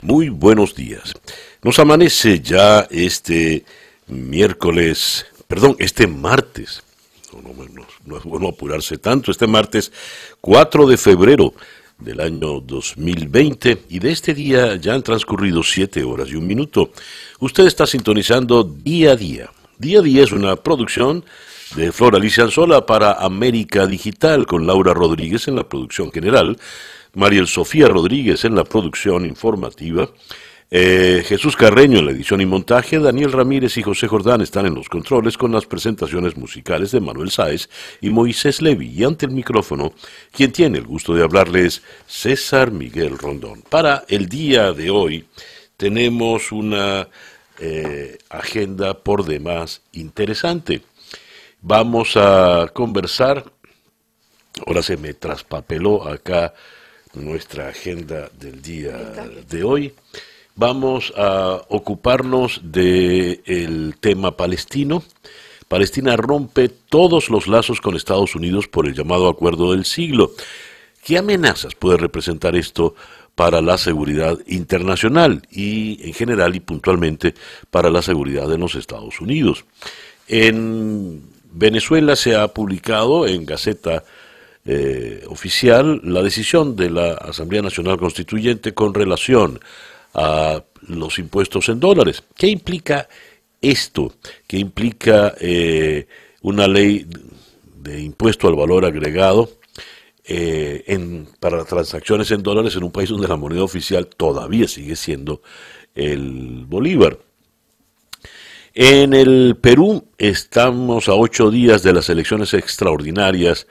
Muy buenos días. Nos amanece ya este miércoles, perdón, este martes. No, es bueno apurarse tanto. Este martes 4 de febrero del año 2020 y de este día ya han transcurrido siete horas y un minuto. Usted está sintonizando día a día. Día a día es una producción de Flor Alicia Anzola para América Digital con Laura Rodríguez en la producción general Mariel Sofía Rodríguez en la producción informativa, eh, Jesús Carreño en la edición y montaje, Daniel Ramírez y José Jordán están en los controles con las presentaciones musicales de Manuel Sáez y Moisés Levi. Y ante el micrófono, quien tiene el gusto de hablarles, César Miguel Rondón. Para el día de hoy tenemos una eh, agenda por demás interesante. Vamos a conversar, ahora se me traspapeló acá nuestra agenda del día de hoy. Vamos a ocuparnos del tema palestino. Palestina rompe todos los lazos con Estados Unidos por el llamado Acuerdo del Siglo. ¿Qué amenazas puede representar esto para la seguridad internacional y en general y puntualmente para la seguridad de los Estados Unidos? En Venezuela se ha publicado en Gaceta eh, oficial la decisión de la Asamblea Nacional Constituyente con relación a los impuestos en dólares. ¿Qué implica esto? ¿Qué implica eh, una ley de impuesto al valor agregado eh, en, para transacciones en dólares en un país donde la moneda oficial todavía sigue siendo el bolívar? En el Perú estamos a ocho días de las elecciones extraordinarias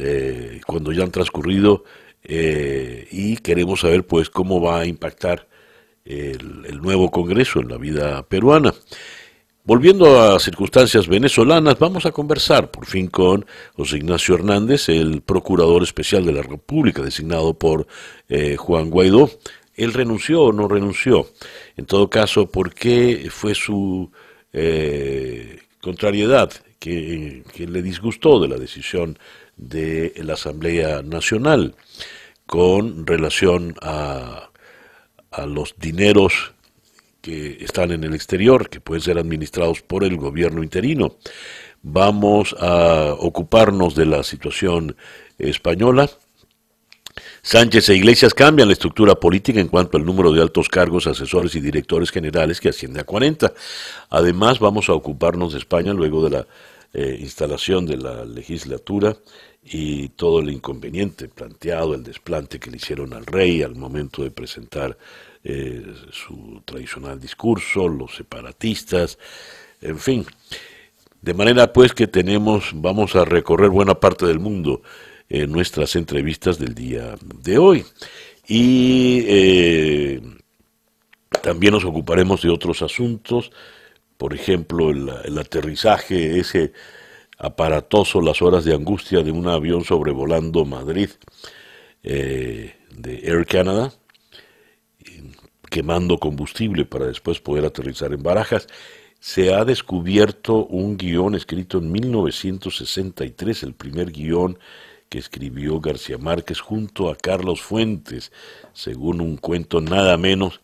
eh, cuando ya han transcurrido eh, y queremos saber pues cómo va a impactar el, nuevo Congreso en la vida peruana. Volviendo a circunstancias venezolanas, vamos a conversar por fin con José Ignacio Hernández, el Procurador Especial de la República, designado por eh, Juan Guaidó. ¿Él renunció o no renunció? En todo caso, ¿por qué fue su contrariedad que, que, le disgustó de la decisión de la Asamblea Nacional con relación a, a los dineros que están en el exterior, que pueden ser administrados por el gobierno interino. Vamos a ocuparnos de la situación española. Sánchez e Iglesias cambian la estructura política en cuanto al número de altos cargos, asesores y directores generales que asciende a 40. Además, vamos a ocuparnos de España luego de la eh, instalación de la legislatura y todo el inconveniente planteado, el desplante que le hicieron al rey al momento de presentar eh, su tradicional discurso, los separatistas, en fin. De manera pues que tenemos, vamos a recorrer buena parte del mundo en nuestras entrevistas del día de hoy. Y eh, también nos ocuparemos de otros asuntos por ejemplo, el, aterrizaje ese aparatoso, las horas de angustia de un avión sobrevolando Madrid eh, de Air Canada, quemando combustible para después poder aterrizar en Barajas. Se ha descubierto un guion escrito en 1963, el primer guion que escribió García Márquez junto a Carlos Fuentes, según un cuento nada menos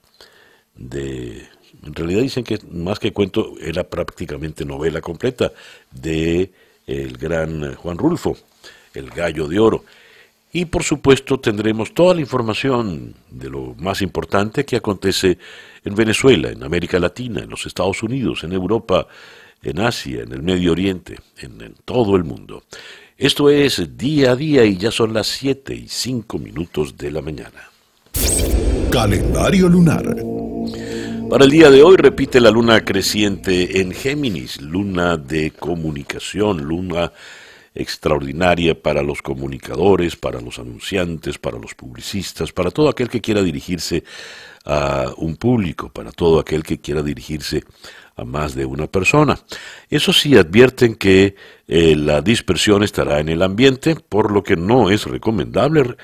de en realidad dicen que más que cuento era prácticamente novela completa de el gran Juan Rulfo, El Gallo de Oro. Y por supuesto tendremos toda la información de lo más importante que acontece en Venezuela, en América Latina, en los Estados Unidos, en Europa, en Asia, en el Medio Oriente, en, en todo el mundo. Esto es día a día y ya son las 7 y 5 minutos de la mañana. Calendario lunar. Para el día de hoy repite la luna creciente en Géminis, luna de comunicación, luna extraordinaria para los comunicadores, para los anunciantes, para los publicistas, para todo aquel que quiera dirigirse a un público, para todo aquel que quiera dirigirse a más de una persona. Eso sí, advierten que eh, la dispersión estará en el ambiente, por lo que no es recomendable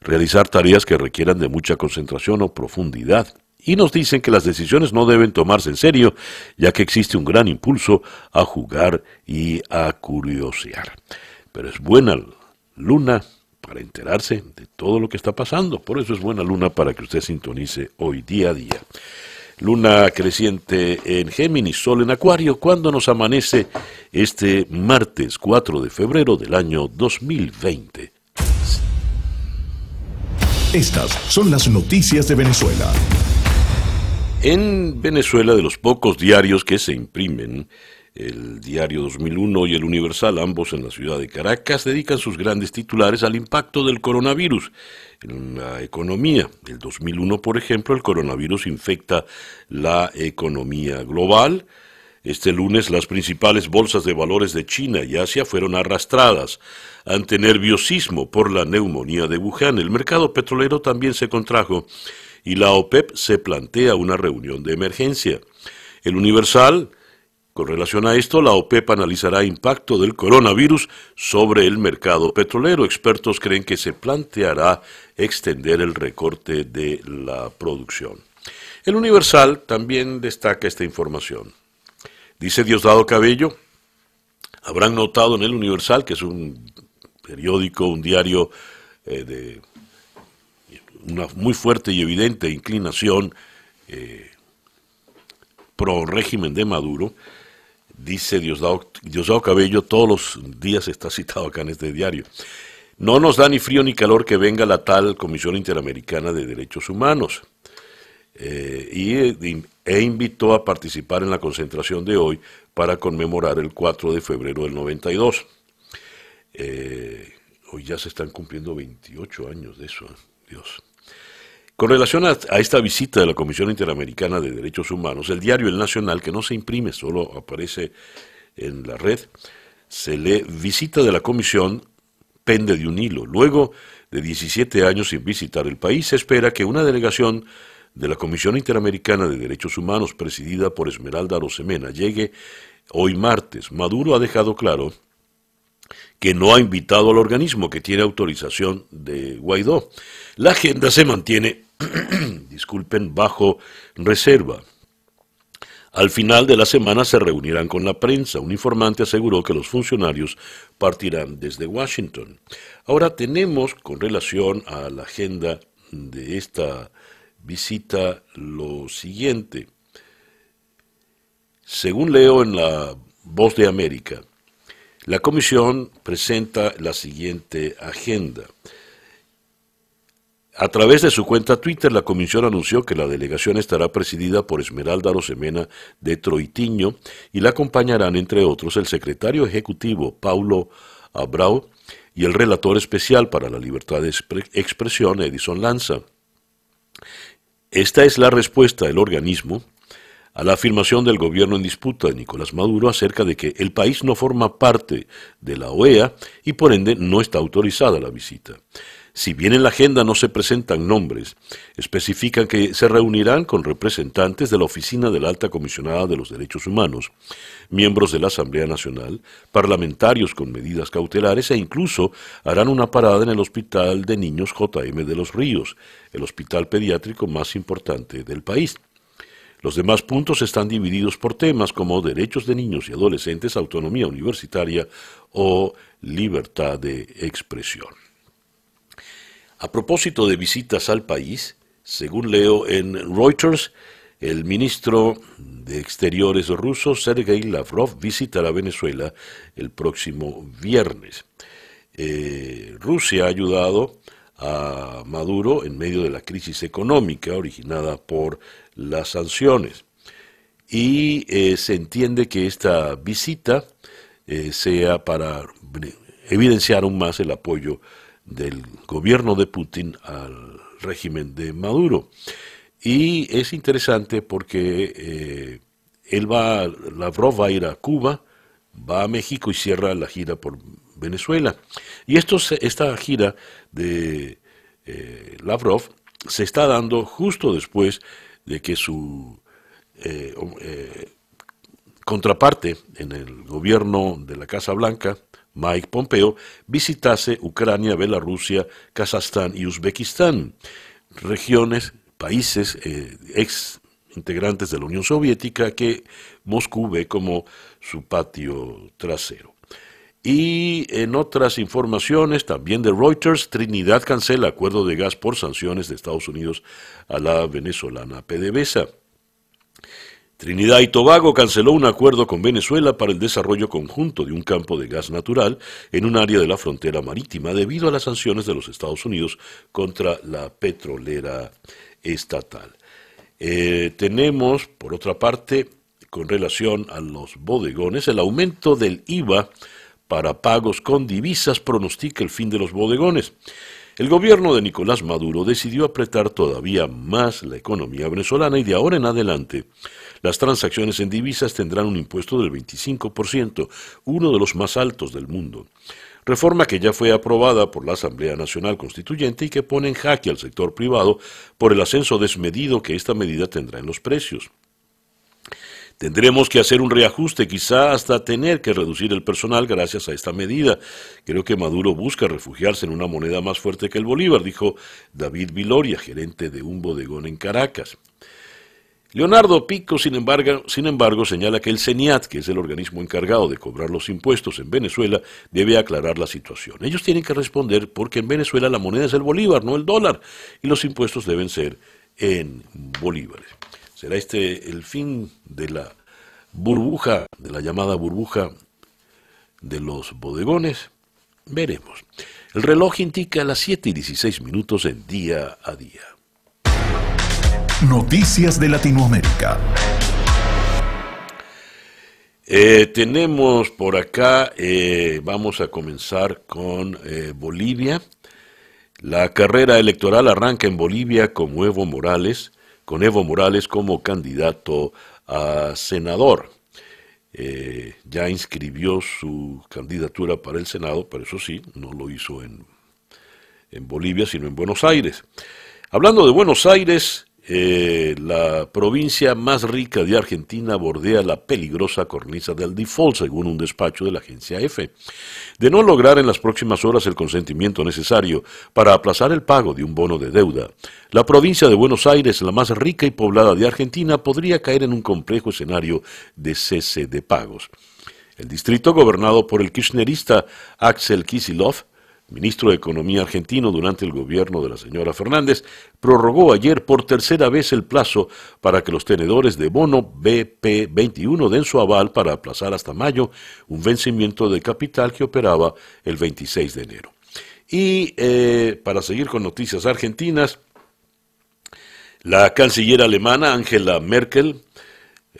realizar tareas que requieran de mucha concentración o profundidad y nos dicen que las decisiones no deben tomarse en serio, ya que existe un gran impulso a jugar y a curiosear. Pero es buena luna para enterarse de todo lo que está pasando. Por eso es buena luna para que usted sintonice hoy día a día. Luna creciente en Géminis, Sol en Acuario, cuando nos amanece este martes 4 de febrero del año 2020. Estas son las noticias de Venezuela. En Venezuela, de los pocos diarios que se imprimen, el diario 2001 y el Universal, ambos en la ciudad de Caracas, dedican sus grandes titulares al impacto del coronavirus en la economía. El 2001, por ejemplo, el coronavirus infecta la economía global. Este lunes las principales bolsas de valores de China y Asia fueron arrastradas ante nerviosismo por la neumonía de Wuhan. El mercado petrolero también se contrajo y la OPEP se plantea una reunión de emergencia. El Universal con relación a esto, la OPEP analizará impacto del coronavirus sobre el mercado petrolero. Expertos creen que se planteará extender el recorte de la producción. El Universal también destaca esta información. Dice Diosdado Cabello, habrán notado en el Universal, que es un periódico, un diario eh, de una muy fuerte y evidente inclinación eh, pro régimen de Maduro, dice Diosdado, Diosdado Cabello, todos los días está citado acá en este diario. No nos da ni frío ni calor que venga la tal Comisión Interamericana de Derechos Humanos. Eh, y, e invitó a participar en la concentración de hoy para conmemorar el 4 de febrero del 92. Eh, hoy ya se están cumpliendo 28 años de eso, ¿eh? Dios. Con relación a, esta visita de la Comisión Interamericana de Derechos Humanos, el diario El Nacional, que no se imprime, solo aparece en la red, se lee visita de la comisión pende de un hilo. Luego de 17 años sin visitar el país, se espera que una delegación de la Comisión Interamericana de Derechos Humanos, presidida por Esmeralda Rosemena, llegue hoy martes. Maduro ha dejado claro que no ha invitado al organismo que tiene autorización de Guaidó. La agenda se mantiene disculpen, bajo reserva. Al final de la semana se reunirán con la prensa. Un informante aseguró que los funcionarios partirán desde Washington. Ahora tenemos, con relación a la agenda de esta visita, lo siguiente. Según leo en la Voz de América, la comisión presenta la siguiente agenda. A través de su cuenta Twitter, la comisión anunció que la delegación estará presidida por Esmeralda Rosemena de Troitiño y la acompañarán, entre otros, el secretario ejecutivo Paulo Abrao y el relator especial para la libertad de expresión Edison Lanza. Esta es la respuesta del organismo a la afirmación del gobierno en disputa de Nicolás Maduro acerca de que el país no forma parte de la OEA y por ende no está autorizada la visita. Si bien en la agenda no se presentan nombres, especifican que se reunirán con representantes de la Oficina de la Alta Comisionada de los Derechos Humanos, miembros de la Asamblea Nacional, parlamentarios con medidas cautelares e incluso harán una parada en el Hospital de Niños JM de los Ríos, el hospital pediátrico más importante del país. Los demás puntos están divididos por temas como derechos de niños y adolescentes, autonomía universitaria o libertad de expresión. A propósito de visitas al país, según leo en Reuters, el ministro de Exteriores ruso Sergei Lavrov visitará Venezuela el próximo viernes. Eh, Rusia ha ayudado a Maduro en medio de la crisis económica originada por las sanciones. Y eh, se entiende que esta visita eh, sea para evidenciar aún más el apoyo del gobierno de Putin al régimen de Maduro. Y es interesante porque eh, él va, Lavrov va a ir a Cuba, va a México y cierra la gira por Venezuela. Y esto, esta gira de eh, Lavrov se está dando justo después de que su eh, contraparte en el gobierno de la Casa Blanca, Mike Pompeo visitase Ucrania, Bielorrusia, Kazajstán y Uzbekistán, regiones, países eh, ex integrantes de la Unión Soviética que Moscú ve como su patio trasero. Y en otras informaciones, también de Reuters, Trinidad cancela acuerdo de gas por sanciones de Estados Unidos a la venezolana PDVSA. Trinidad y Tobago canceló un acuerdo con Venezuela para el desarrollo conjunto de un campo de gas natural en un área de la frontera marítima debido a las sanciones de los Estados Unidos contra la petrolera estatal. Eh, tenemos, por otra parte, con relación a los bodegones, el aumento del IVA para pagos con divisas pronostica el fin de los bodegones. El gobierno de Nicolás Maduro decidió apretar todavía más la economía venezolana y de ahora en adelante las transacciones en divisas tendrán un impuesto del 25%, uno de los más altos del mundo. Reforma que ya fue aprobada por la Asamblea Nacional Constituyente y que pone en jaque al sector privado por el ascenso desmedido que esta medida tendrá en los precios. Tendremos que hacer un reajuste, quizá hasta tener que reducir el personal gracias a esta medida. Creo que Maduro busca refugiarse en una moneda más fuerte que el Bolívar, dijo David Viloria, gerente de un bodegón en Caracas. Leonardo Pico, sin embargo, sin embargo, señala que el CENIAT, que es el organismo encargado de cobrar los impuestos en Venezuela, debe aclarar la situación. Ellos tienen que responder porque en Venezuela la moneda es el bolívar, no el dólar, y los impuestos deben ser en bolívares. ¿Será este el fin de la burbuja, de la llamada burbuja de los bodegones? Veremos. El reloj indica las 7 y 16 minutos en día a día. Noticias de Latinoamérica. Eh, tenemos por acá, eh, vamos a comenzar con eh, Bolivia. La carrera electoral arranca en Bolivia con Evo Morales, con Evo Morales como candidato a senador. ya inscribió su candidatura para el Senado, pero eso sí, no lo hizo en, en Bolivia, sino en Buenos Aires. Hablando de Buenos Aires, eh, la provincia más rica de Argentina bordea la peligrosa cornisa del default, según un despacho de la agencia EFE. De no lograr en las próximas horas el consentimiento necesario para aplazar el pago de un bono de deuda, la provincia de Buenos Aires, la más rica y poblada de Argentina, podría caer en un complejo escenario de cese de pagos. El distrito, gobernado por el kirchnerista Axel Kisilov, ministro de Economía argentino durante el gobierno de la señora Fernández, prorrogó ayer por tercera vez el plazo para que los tenedores de bono BP21 den su aval para aplazar hasta mayo un vencimiento de capital que operaba el 26 de enero. Y eh, para seguir con noticias argentinas, la canciller alemana Angela Merkel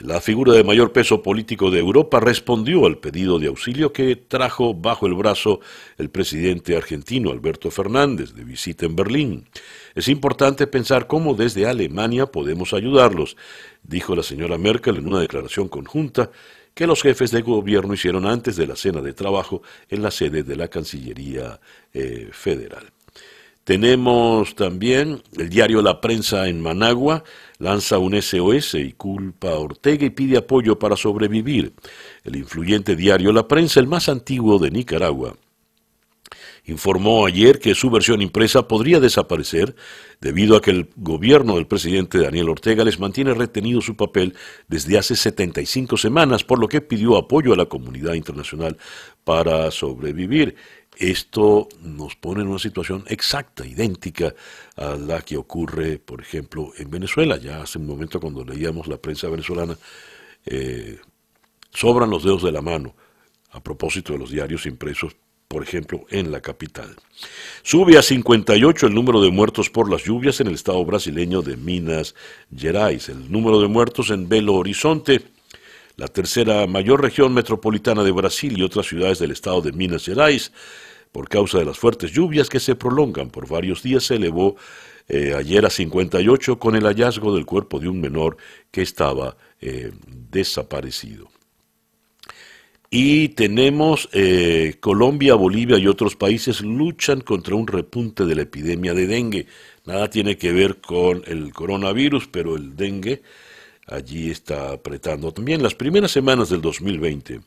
la figura de mayor peso político de Europa respondió al pedido de auxilio que trajo bajo el brazo el presidente argentino Alberto Fernández de visita en Berlín. Es importante pensar cómo desde Alemania podemos ayudarlos, dijo la señora Merkel en una declaración conjunta que los jefes de gobierno hicieron antes de la cena de trabajo en la sede de la Cancillería eh, Federal. Tenemos también el diario La Prensa en Managua, lanza un SOS y culpa a Ortega y pide apoyo para sobrevivir. El influyente diario La Prensa, el más antiguo de Nicaragua, informó ayer que su versión impresa podría desaparecer debido a que el gobierno del presidente Daniel Ortega les mantiene retenido su papel desde hace 75 semanas, por lo que pidió apoyo a la comunidad internacional para sobrevivir. Esto nos pone en una situación exacta, idéntica a la que ocurre, por ejemplo, en Venezuela. Ya hace un momento cuando leíamos la prensa venezolana, eh, sobran los dedos de la mano a propósito de los diarios impresos, por ejemplo, en la capital. Sube a 58 el número de muertos por las lluvias en el estado brasileño de Minas Gerais. El número de muertos en Belo Horizonte la tercera mayor región metropolitana de Brasil y otras ciudades del estado de Minas Gerais, por causa de las fuertes lluvias que se prolongan por varios días, se elevó eh, ayer a 58 con el hallazgo del cuerpo de un menor que estaba eh, desaparecido. Y tenemos eh, Colombia, Bolivia y otros países luchan contra un repunte de la epidemia de dengue. Nada tiene que ver con el coronavirus, pero el dengue allí está apretando. También las primeras semanas del 2020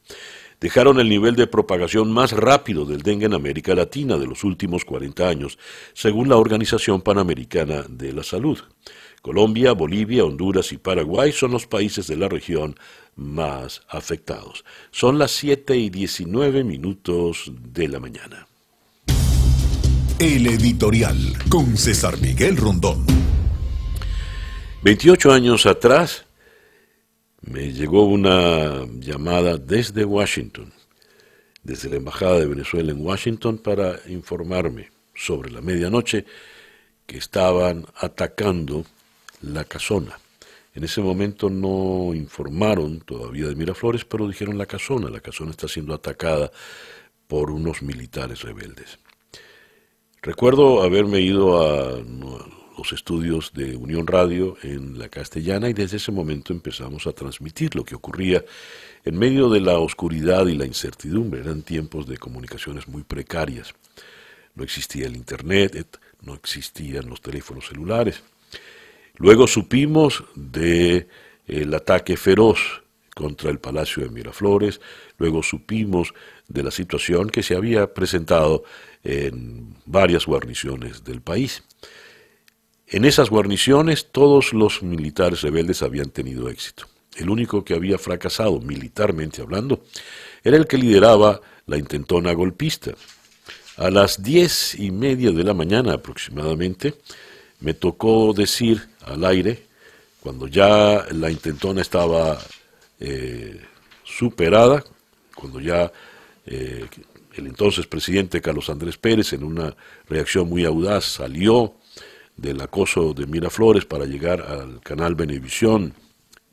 dejaron el nivel de propagación más rápido del dengue en América Latina de los últimos 40 años, según la Organización Panamericana de la Salud. Colombia, Bolivia, Honduras y Paraguay son los países de la región más afectados. Son las 7 y 19 minutos de la mañana. El editorial con César Miguel Rondón. 28 años atrás me llegó una llamada desde Washington, desde la Embajada de Venezuela en Washington, para informarme sobre la medianoche que estaban atacando la casona. En ese momento no informaron todavía de Miraflores, pero dijeron la casona. La casona está siendo atacada por unos militares rebeldes. Recuerdo haberme ido a los estudios de Unión Radio en la castellana y desde ese momento empezamos a transmitir lo que ocurría en medio de la oscuridad y la incertidumbre. Eran tiempos de comunicaciones muy precarias. No existía el Internet, no existían los teléfonos celulares. Luego supimos de el ataque feroz contra el Palacio de Miraflores, luego supimos de la situación que se había presentado en varias guarniciones del país. En esas guarniciones todos los militares rebeldes habían tenido éxito. El único que había fracasado militarmente hablando era el que lideraba la intentona golpista. A las diez y media de la mañana aproximadamente, me tocó decir al aire, cuando ya la intentona estaba eh, superada, cuando ya eh, el entonces presidente Carlos Andrés Pérez, en una reacción muy audaz, salió del acoso de Miraflores para llegar al canal Venevisión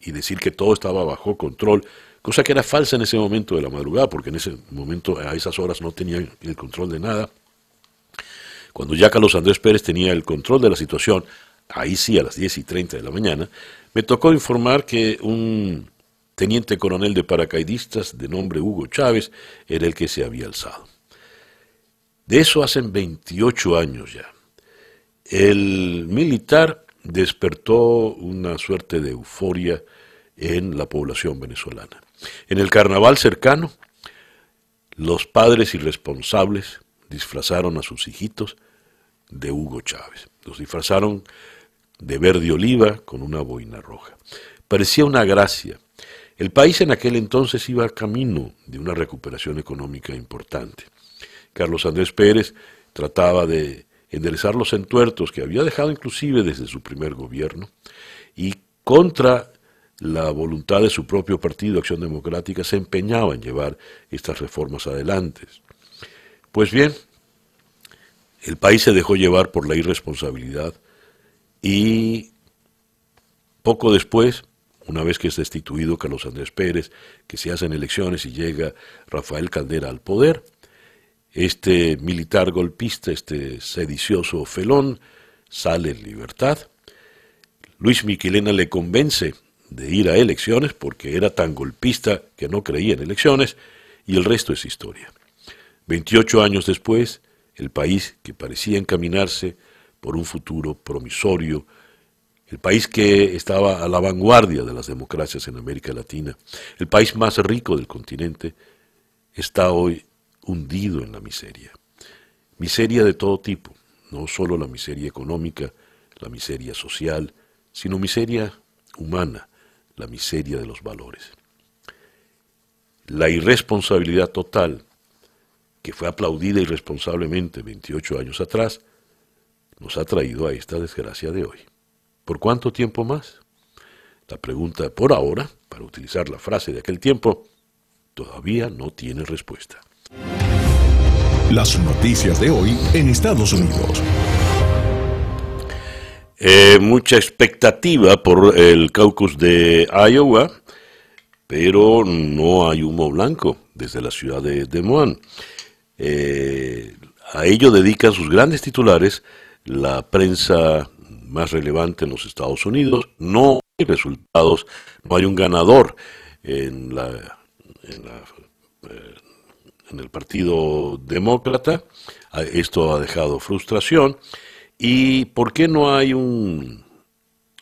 y decir que todo estaba bajo control, cosa que era falsa en ese momento de la madrugada, porque en ese momento, a esas horas, no tenía el control de nada. Cuando ya Carlos Andrés Pérez tenía el control de la situación, ahí sí a las 10 y 30 de la mañana, me tocó informar que un teniente coronel de paracaidistas de nombre Hugo Chávez era el que se había alzado. De eso hacen 28 años ya. El militar despertó una suerte de euforia en la población venezolana. En el carnaval cercano, los padres irresponsables disfrazaron a sus hijitos de Hugo Chávez. Los disfrazaron de verde oliva con una boina roja. Parecía una gracia. El país en aquel entonces iba camino de una recuperación económica importante. Carlos Andrés Pérez trataba de enderezar los entuertos que había dejado inclusive desde su primer gobierno y contra la voluntad de su propio partido, Acción Democrática, se empeñaba en llevar estas reformas adelante. Pues bien, el país se dejó llevar por la irresponsabilidad y poco después, una vez que es destituido Carlos Andrés Pérez, que se hacen elecciones y llega Rafael Caldera al poder, este militar golpista, este sedicioso felón, sale en libertad. Luis Miquelena le convence de ir a elecciones porque era tan golpista que no creía en elecciones y el resto es historia. 28 años después, el país que parecía encaminarse por un futuro promisorio, el país que estaba a la vanguardia de las democracias en América Latina, el país más rico del continente, está hoy hundido en la miseria. Miseria de todo tipo, no solo la miseria económica, la miseria social, sino miseria humana, la miseria de los valores. La irresponsabilidad total que fue aplaudida irresponsablemente 28 años atrás, nos ha traído a esta desgracia de hoy. ¿Por cuánto tiempo más? La pregunta por ahora, para utilizar la frase de aquel tiempo, todavía no tiene respuesta. Las noticias de hoy en Estados Unidos. Eh, mucha expectativa por el caucus de Iowa, pero no hay humo blanco desde la ciudad de Des Moines. Eh, a ello dedican sus grandes titulares la prensa más relevante en los Estados Unidos. No hay resultados, no hay un ganador en, la, eh, el Partido Demócrata. Ah, esto ha dejado frustración. ¿Y por qué no hay un,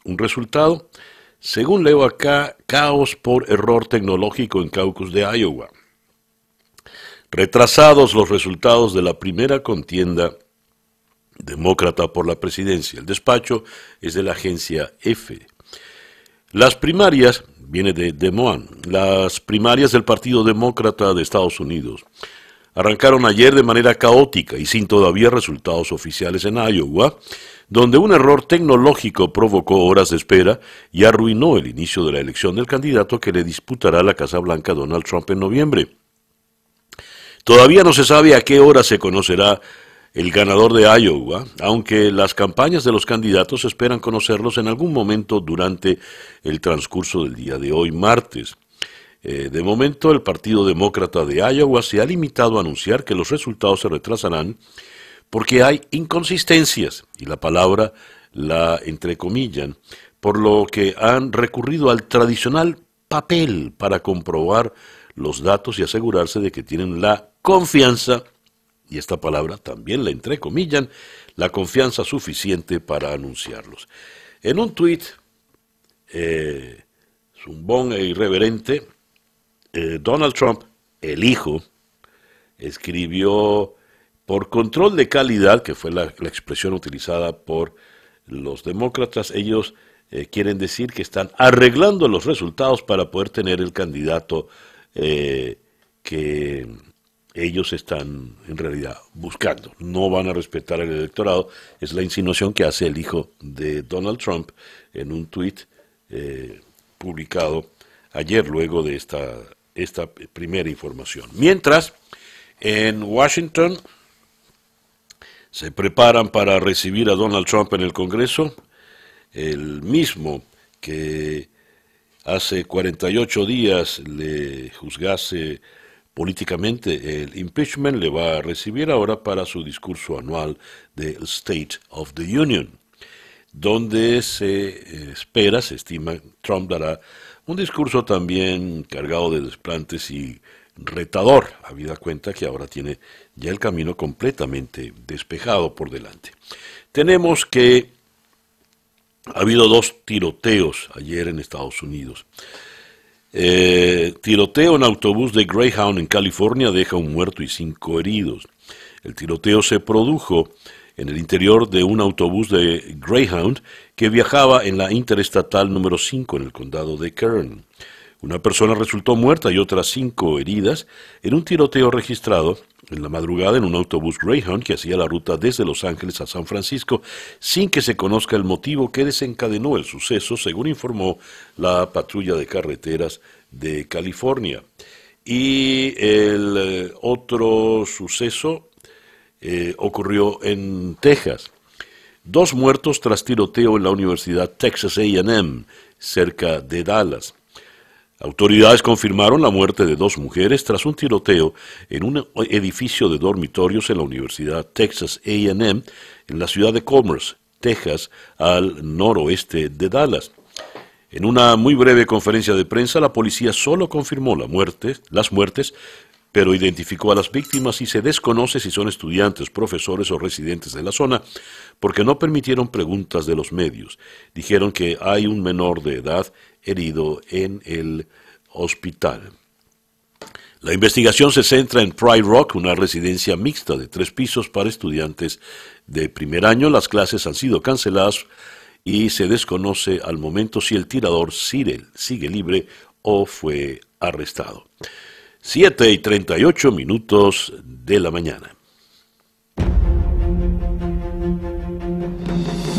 un resultado? Según leo acá, caos por error tecnológico en caucus de Iowa. Retrasados los resultados de la primera contienda demócrata por la presidencia. El despacho es de la agencia F. Las primarias, viene de Des Moines, las primarias del Partido Demócrata de Estados Unidos arrancaron ayer de manera caótica y sin todavía resultados oficiales en Iowa, donde un error tecnológico provocó horas de espera y arruinó el inicio de la elección del candidato que le disputará la Casa Blanca Donald Trump en noviembre. Todavía no se sabe a qué hora se conocerá el ganador de Iowa, aunque las campañas de los candidatos esperan conocerlos en algún momento durante el transcurso del día de hoy, martes. Eh, de momento, el Partido Demócrata de Iowa se ha limitado a anunciar que los resultados se retrasarán porque hay inconsistencias, y la palabra la entrecomillan, por lo que han recurrido al tradicional papel para comprobar los datos y asegurarse de que tienen la confianza, y esta palabra también la entrecomillan, la confianza suficiente para anunciarlos. En un tuit, eh, zumbón e irreverente, eh, Donald Trump, el hijo, escribió por control de calidad, que fue la, expresión utilizada por los demócratas, ellos eh, quieren decir que están arreglando los resultados para poder tener el candidato eh, que ellos están en realidad buscando. No van a respetar el electorado. Es la insinuación que hace el hijo de Donald Trump en un tuit eh, publicado ayer luego de esta, esta primera información. Mientras, en Washington, se preparan para recibir a Donald Trump en el Congreso, el mismo que hace 48 días le juzgase políticamente el impeachment, le va a recibir ahora para su discurso anual del State of the Union, donde se espera, se estima, Trump dará un discurso también cargado de desplantes y retador, habida cuenta que ahora tiene ya el camino completamente despejado por delante. Tenemos que ha habido dos tiroteos ayer en Estados Unidos. Eh, tiroteo en autobús de Greyhound en California deja un muerto y cinco heridos. El tiroteo se produjo en el interior de un autobús de Greyhound que viajaba en la interestatal número 5 en el condado de Kern. Una persona resultó muerta y otras cinco heridas en un tiroteo registrado en la madrugada en un autobús Greyhound que hacía la ruta desde Los Ángeles a San Francisco sin que se conozca el motivo que desencadenó el suceso, según informó la patrulla de carreteras de California. Y el eh, otro suceso eh, ocurrió en Texas. Dos muertos tras tiroteo en la Universidad Texas AM, cerca de Dallas. Autoridades confirmaron la muerte de dos mujeres tras un tiroteo en un edificio de dormitorios en la Universidad Texas AM en la ciudad de Commerce, Texas, al noroeste de Dallas. En una muy breve conferencia de prensa, la policía solo confirmó las muertes, pero identificó a las víctimas y se desconoce si son estudiantes, profesores o residentes de la zona, porque no permitieron preguntas de los medios. Dijeron que hay un menor de edad herido en el hospital. La investigación se centra en Pride Rock, una residencia mixta de tres pisos para estudiantes de primer año. Las clases han sido canceladas y se desconoce al momento si el tirador Cyril sigue libre o fue arrestado. 7 y 38 minutos de la mañana.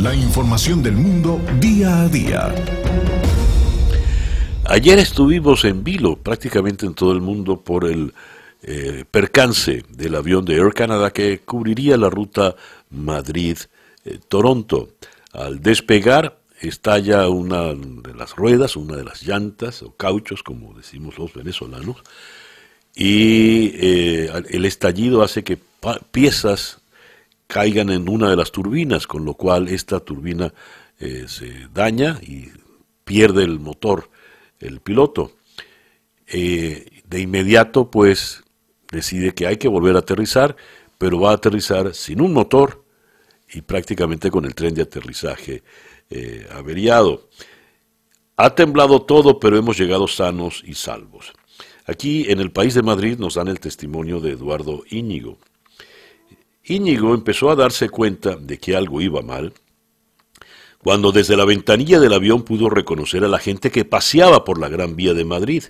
La información del mundo día a día. Ayer estuvimos en vilo prácticamente en todo el mundo por el eh, percance del avión de Air Canada que cubriría la ruta Madrid-Toronto. Al despegar estalla una de las ruedas, una de las llantas o cauchos, como decimos los venezolanos, y eh, el estallido hace que piezas caigan en una de las turbinas, con lo cual esta turbina eh, se daña y pierde el motor el piloto. Eh, de inmediato, pues, decide que hay que volver a aterrizar, pero va a aterrizar sin un motor y prácticamente con el tren de aterrizaje averiado. Ha temblado todo, pero hemos llegado sanos y salvos. Aquí en el país de Madrid nos dan el testimonio de Eduardo Íñigo. Íñigo empezó a darse cuenta de que algo iba mal cuando desde la ventanilla del avión pudo reconocer a la gente que paseaba por la Gran Vía de Madrid.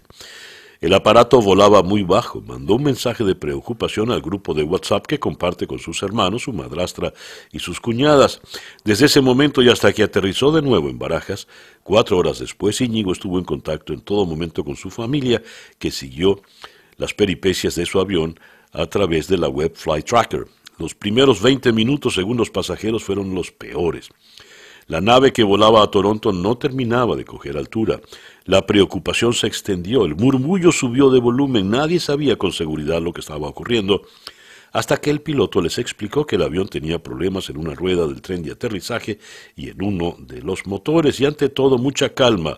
El aparato volaba muy bajo, mandó un mensaje de preocupación al grupo de WhatsApp que comparte con sus hermanos, su madrastra y sus cuñadas. Desde ese momento y hasta que aterrizó de nuevo en Barajas, cuatro horas después, Íñigo estuvo en contacto en todo momento con su familia, que siguió las peripecias de su avión a través de la web Flight Tracker. Los primeros 20 minutos, según los pasajeros, fueron los peores. La nave que volaba a Toronto no terminaba de coger altura. La preocupación se extendió, el murmullo subió de volumen, nadie sabía con seguridad lo que estaba ocurriendo, hasta que el piloto les explicó que el avión tenía problemas en una rueda del tren de aterrizaje y en uno de los motores, y ante todo mucha calma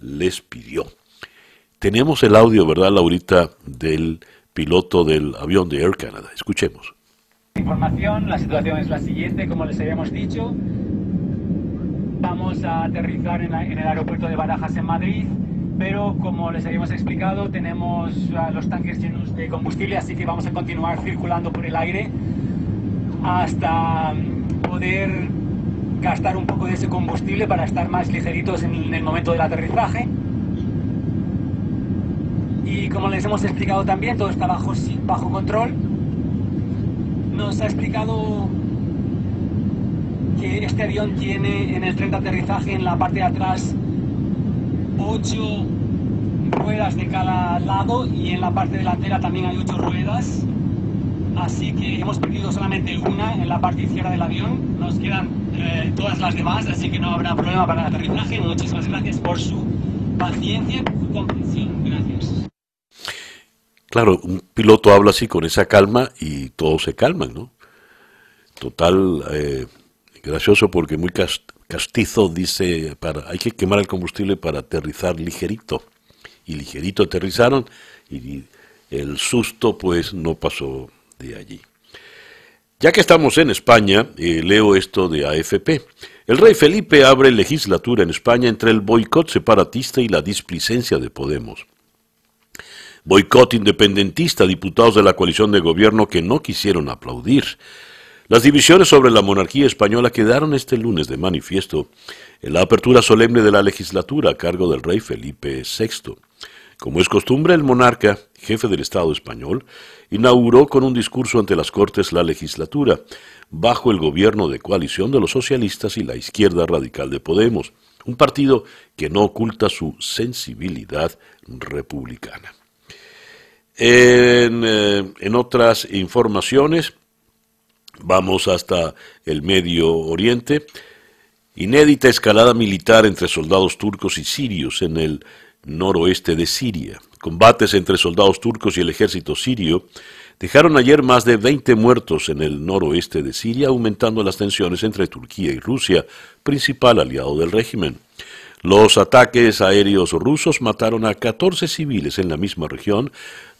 les pidió. Tenemos el audio, ¿verdad, Laurita, del piloto del avión de Air Canada? Escuchemos. Información, la situación es la siguiente, como les habíamos dicho. Vamos a aterrizar en, el aeropuerto de Barajas en Madrid, pero como les habíamos explicado, tenemos ah, los tanques llenos de combustible, así que vamos a continuar circulando por el aire hasta mm, poder gastar un poco de ese combustible para estar más ligeritos en el momento del aterrizaje. Y como les hemos explicado también, todo está bajo, bajo control. Nos ha explicado que este avión tiene en el tren de aterrizaje en la parte de atrás ocho ruedas de cada lado y en la parte delantera también hay ocho ruedas. Así que hemos perdido solamente una en la parte izquierda del avión. Nos quedan eh, todas las demás, así que no habrá problema para el aterrizaje. Muchísimas gracias por su paciencia por su comprensión. Gracias. Claro, un piloto habla así con esa calma y todos se calman, ¿no? Total, eh, gracioso porque muy castizo dice, para, hay que quemar el combustible para aterrizar ligerito. Y ligerito aterrizaron y el susto pues no pasó de allí. Ya que estamos en España, eh, leo esto de AFP. El rey Felipe abre legislatura en España entre el boicot separatista y la displicencia de Podemos. Boicot independentista, diputados de la coalición de gobierno que no quisieron aplaudir. Las divisiones sobre la monarquía española quedaron este lunes de manifiesto en la apertura solemne de la legislatura a cargo del rey Felipe VI. Como es costumbre, el monarca, jefe del Estado español, inauguró con un discurso ante las Cortes la legislatura, bajo el gobierno de coalición de los socialistas y la izquierda radical de Podemos, un partido que no oculta su sensibilidad republicana. En, eh, otras informaciones, Vamos hasta el Medio Oriente. Inédita escalada militar entre soldados turcos y sirios en el noroeste de Siria. Combates entre soldados turcos y el ejército sirio dejaron ayer más de 20 muertos en el noroeste de Siria, aumentando las tensiones entre Turquía y Rusia, principal aliado del régimen. Los ataques aéreos rusos mataron a 14 civiles en la misma región,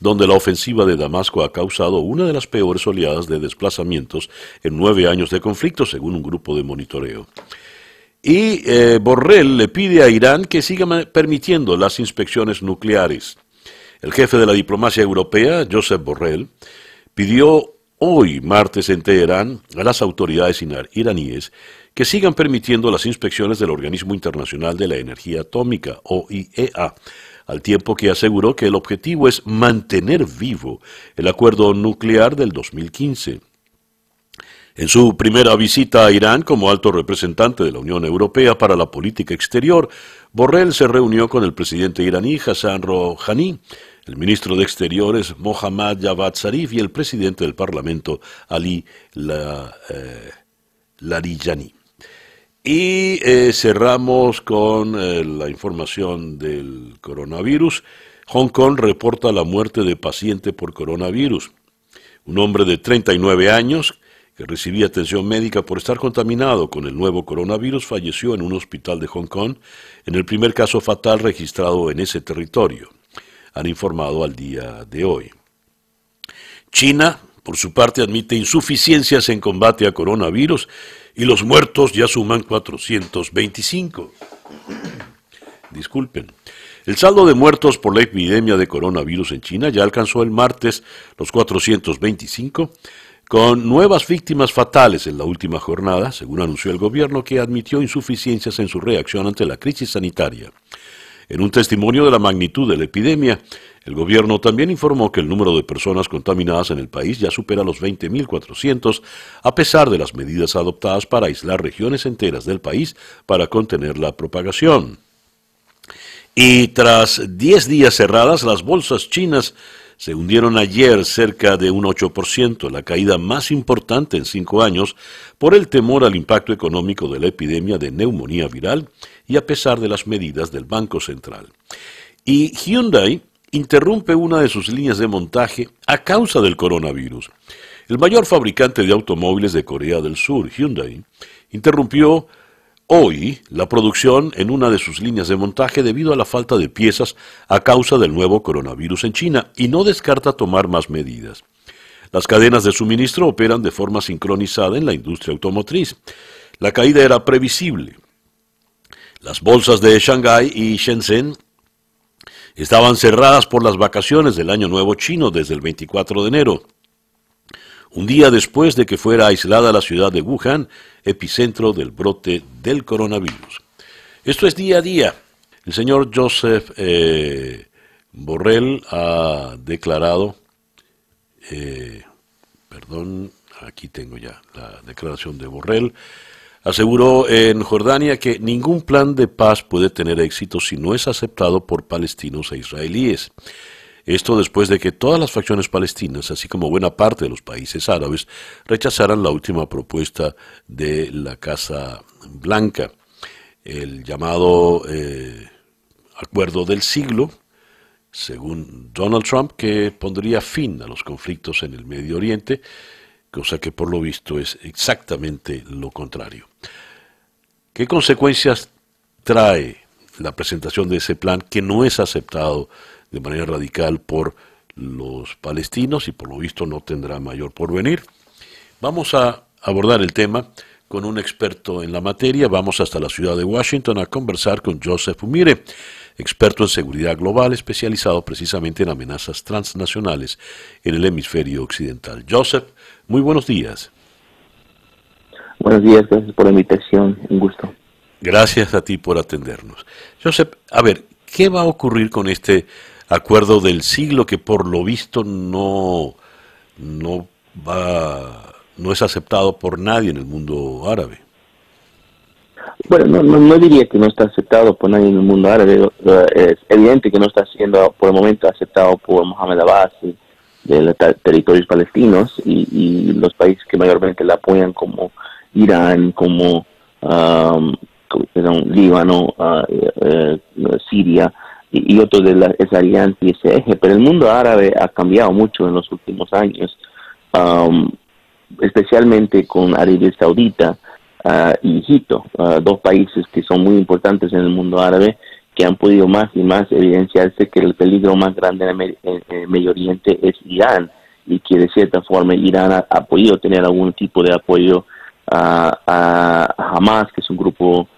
donde la ofensiva de Damasco ha causado una de las peores oleadas de desplazamientos en nueve años de conflicto, según un grupo de monitoreo. Y eh, Borrell le pide a Irán que siga permitiendo las inspecciones nucleares. El jefe de la diplomacia europea, Josep Borrell, pidió hoy, martes, en Teherán, a las autoridades iraníes que sigan permitiendo las inspecciones del Organismo Internacional de la Energía Atómica, OIEA, al tiempo que aseguró que el objetivo es mantener vivo el acuerdo nuclear del 2015. En su primera visita a Irán como alto representante de la Unión Europea para la política exterior, Borrell se reunió con el presidente iraní Hassan Rouhani, el ministro de Exteriores Mohammad Javad Zarif y el presidente del Parlamento Ali eh, Larijani. Y eh, cerramos con eh, la información del coronavirus. Hong Kong reporta la muerte de paciente por coronavirus. Un hombre de 39 años que recibía atención médica por estar contaminado con el nuevo coronavirus falleció en un hospital de Hong Kong en el primer caso fatal registrado en ese territorio, han informado al día de hoy. China, por su parte, admite insuficiencias en combate a coronavirus y los muertos ya suman 425. Disculpen. El saldo de muertos por la epidemia de coronavirus en China ya alcanzó el martes los 425, con nuevas víctimas fatales en la última jornada, según anunció el gobierno que admitió insuficiencias en su reacción ante la crisis sanitaria. En un testimonio de la magnitud de la epidemia, el gobierno también informó que el número de personas contaminadas en el país ya supera los 20.400, a pesar de las medidas adoptadas para aislar regiones enteras del país para contener la propagación. Y tras 10 días cerradas, las bolsas chinas se hundieron ayer cerca de un 8%, la caída más importante en cinco años, por el temor al impacto económico de la epidemia de neumonía viral y a pesar de las medidas del Banco Central. Y Hyundai interrumpe una de sus líneas de montaje a causa del coronavirus. El mayor fabricante de automóviles de Corea del Sur, Hyundai, interrumpió hoy la producción en una de sus líneas de montaje debido a la falta de piezas a causa del nuevo coronavirus en China y no descarta tomar más medidas. Las cadenas de suministro operan de forma sincronizada en la industria automotriz. La caída era previsible. Las bolsas de Shanghái y Shenzhen estaban cerradas por las vacaciones del Año Nuevo chino desde el 24 de enero un día después de que fuera aislada la ciudad de Wuhan, epicentro del brote del coronavirus. Esto es día a día. El señor Joseph eh, Borrell ha declarado, eh, perdón, aquí tengo ya la declaración de Borrell, aseguró en Jordania que ningún plan de paz puede tener éxito si no es aceptado por palestinos e israelíes. Esto después de que todas las facciones palestinas, así como buena parte de los países árabes, rechazaran la última propuesta de la Casa Blanca, el llamado eh, Acuerdo del Siglo, según Donald Trump, que pondría fin a los conflictos en el Medio Oriente, cosa que por lo visto es exactamente lo contrario. ¿Qué consecuencias trae la presentación de ese plan que no es aceptado de manera radical por los palestinos y por lo visto no tendrá mayor porvenir. Vamos a abordar el tema con un experto en la materia. Vamos hasta la ciudad de Washington a conversar con Joseph Umire, experto en seguridad global especializado precisamente en amenazas transnacionales en el hemisferio occidental. Joseph, muy buenos días. Buenos días, gracias por la invitación, un gusto. Gracias a ti por atendernos. Joseph, a ver, ¿qué va a ocurrir con este acuerdo del siglo que por lo visto no, no va, no es aceptado por nadie en el mundo árabe. Bueno, no, no, diría que no está aceptado por nadie en el mundo árabe. Es evidente que no está siendo por el momento aceptado por Mohamed Abbas y de los territorios palestinos y, los países que mayormente la apoyan como Irán, como um, Líbano, uh, Siria, y, otros de la, esa alianza y ese eje, pero el mundo árabe ha cambiado mucho en los últimos años, um, especialmente con Arabia Saudita uh, y Egipto, uh, dos países que son muy importantes en el mundo árabe, que han podido más y más evidenciarse que el peligro más grande en el, Medio Oriente es Irán y que de cierta forma Irán ha, podido tener algún tipo de apoyo uh, a Hamas, que es un grupo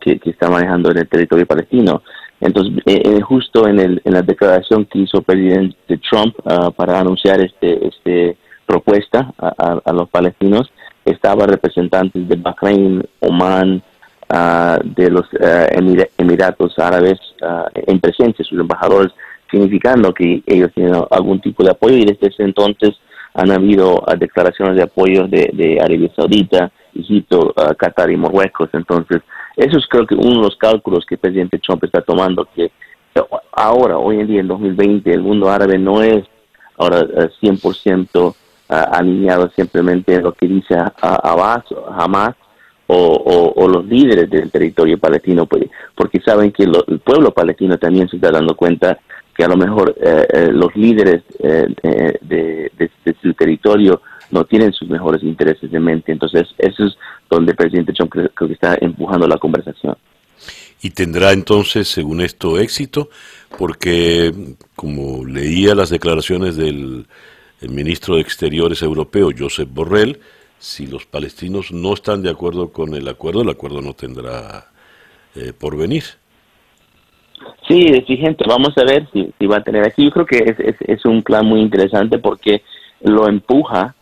que, que, está manejando en el territorio palestino. Entonces, eh, eh, justo en, el, en la declaración que hizo el presidente Trump uh, para anunciar este, este propuesta a, a, los palestinos, estaba representantes de Bahrein, Oman, uh, de los uh, Emiratos Árabes en presencia, sus embajadores, significando que ellos tienen algún tipo de apoyo y desde ese entonces han habido declaraciones de apoyo de, Arabia Saudita, Egipto, Qatar y Marruecos. Entonces, eso es creo que uno de los cálculos que el presidente Trump está tomando, que ahora, hoy en día, en 2020, el mundo árabe no es ahora 100% eh, ah, alineado simplemente en lo que dice Abbas, Hamas o, o, los líderes del territorio palestino, pues, porque saben que el pueblo palestino también se está dando cuenta que a lo mejor eh, eh, los líderes de, de, su territorio no tienen sus mejores intereses de mente. Entonces, eso es donde el presidente Trump creo, que está empujando la conversación. Y tendrá entonces, según esto, éxito, porque como leía las declaraciones del ministro de Exteriores europeo, Josep Borrell, si los palestinos no están de acuerdo con el acuerdo, el acuerdo no tendrá eh, por venir. Sí, exigente. Vamos a ver si, va a tener aquí. Yo creo que es, es, un plan muy interesante porque lo empuja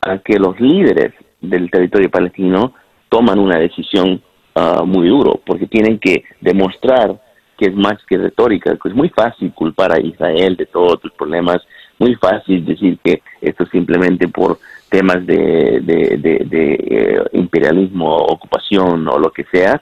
a que los líderes del territorio palestino toman una decisión ah, muy duro, porque tienen que demostrar que es más que retórica, es muy fácil culpar a Israel de todos tus problemas, muy fácil decir que esto es simplemente por temas de, de, eh, imperialismo, ocupación o lo que sea,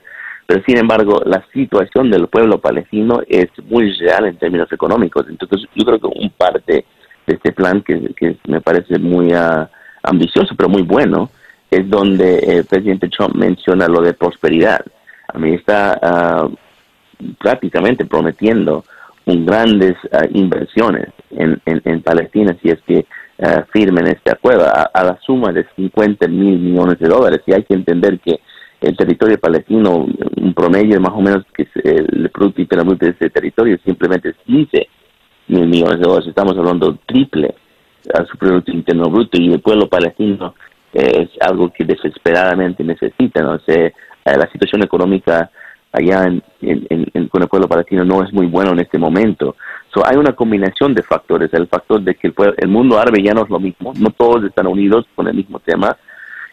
pero sin embargo la situación del pueblo palestino es muy real en términos económicos. Entonces yo creo que un parte de este plan que, me parece muy uh, ambicioso, pero muy bueno, es donde el presidente Trump menciona lo de prosperidad. A mí está uh, prácticamente prometiendo un grandes uh, inversiones en, en, Palestina si es que firmen este acuerdo a, la suma de 50 mil millones de dólares. Y hay que entender que el territorio palestino, un promedio más o menos que el Producto Interno de ese territorio simplemente es 15 mil millones de dólares. Estamos hablando triple a su Producto Interno Bruto y el pueblo palestino es algo que desesperadamente necesita. ¿no? sé la situación económica allá en, con el pueblo palestino no es muy bueno en este momento. So, hay una combinación de factores. El factor de que el, el mundo árabe ya no es lo mismo, no todos están unidos con el mismo tema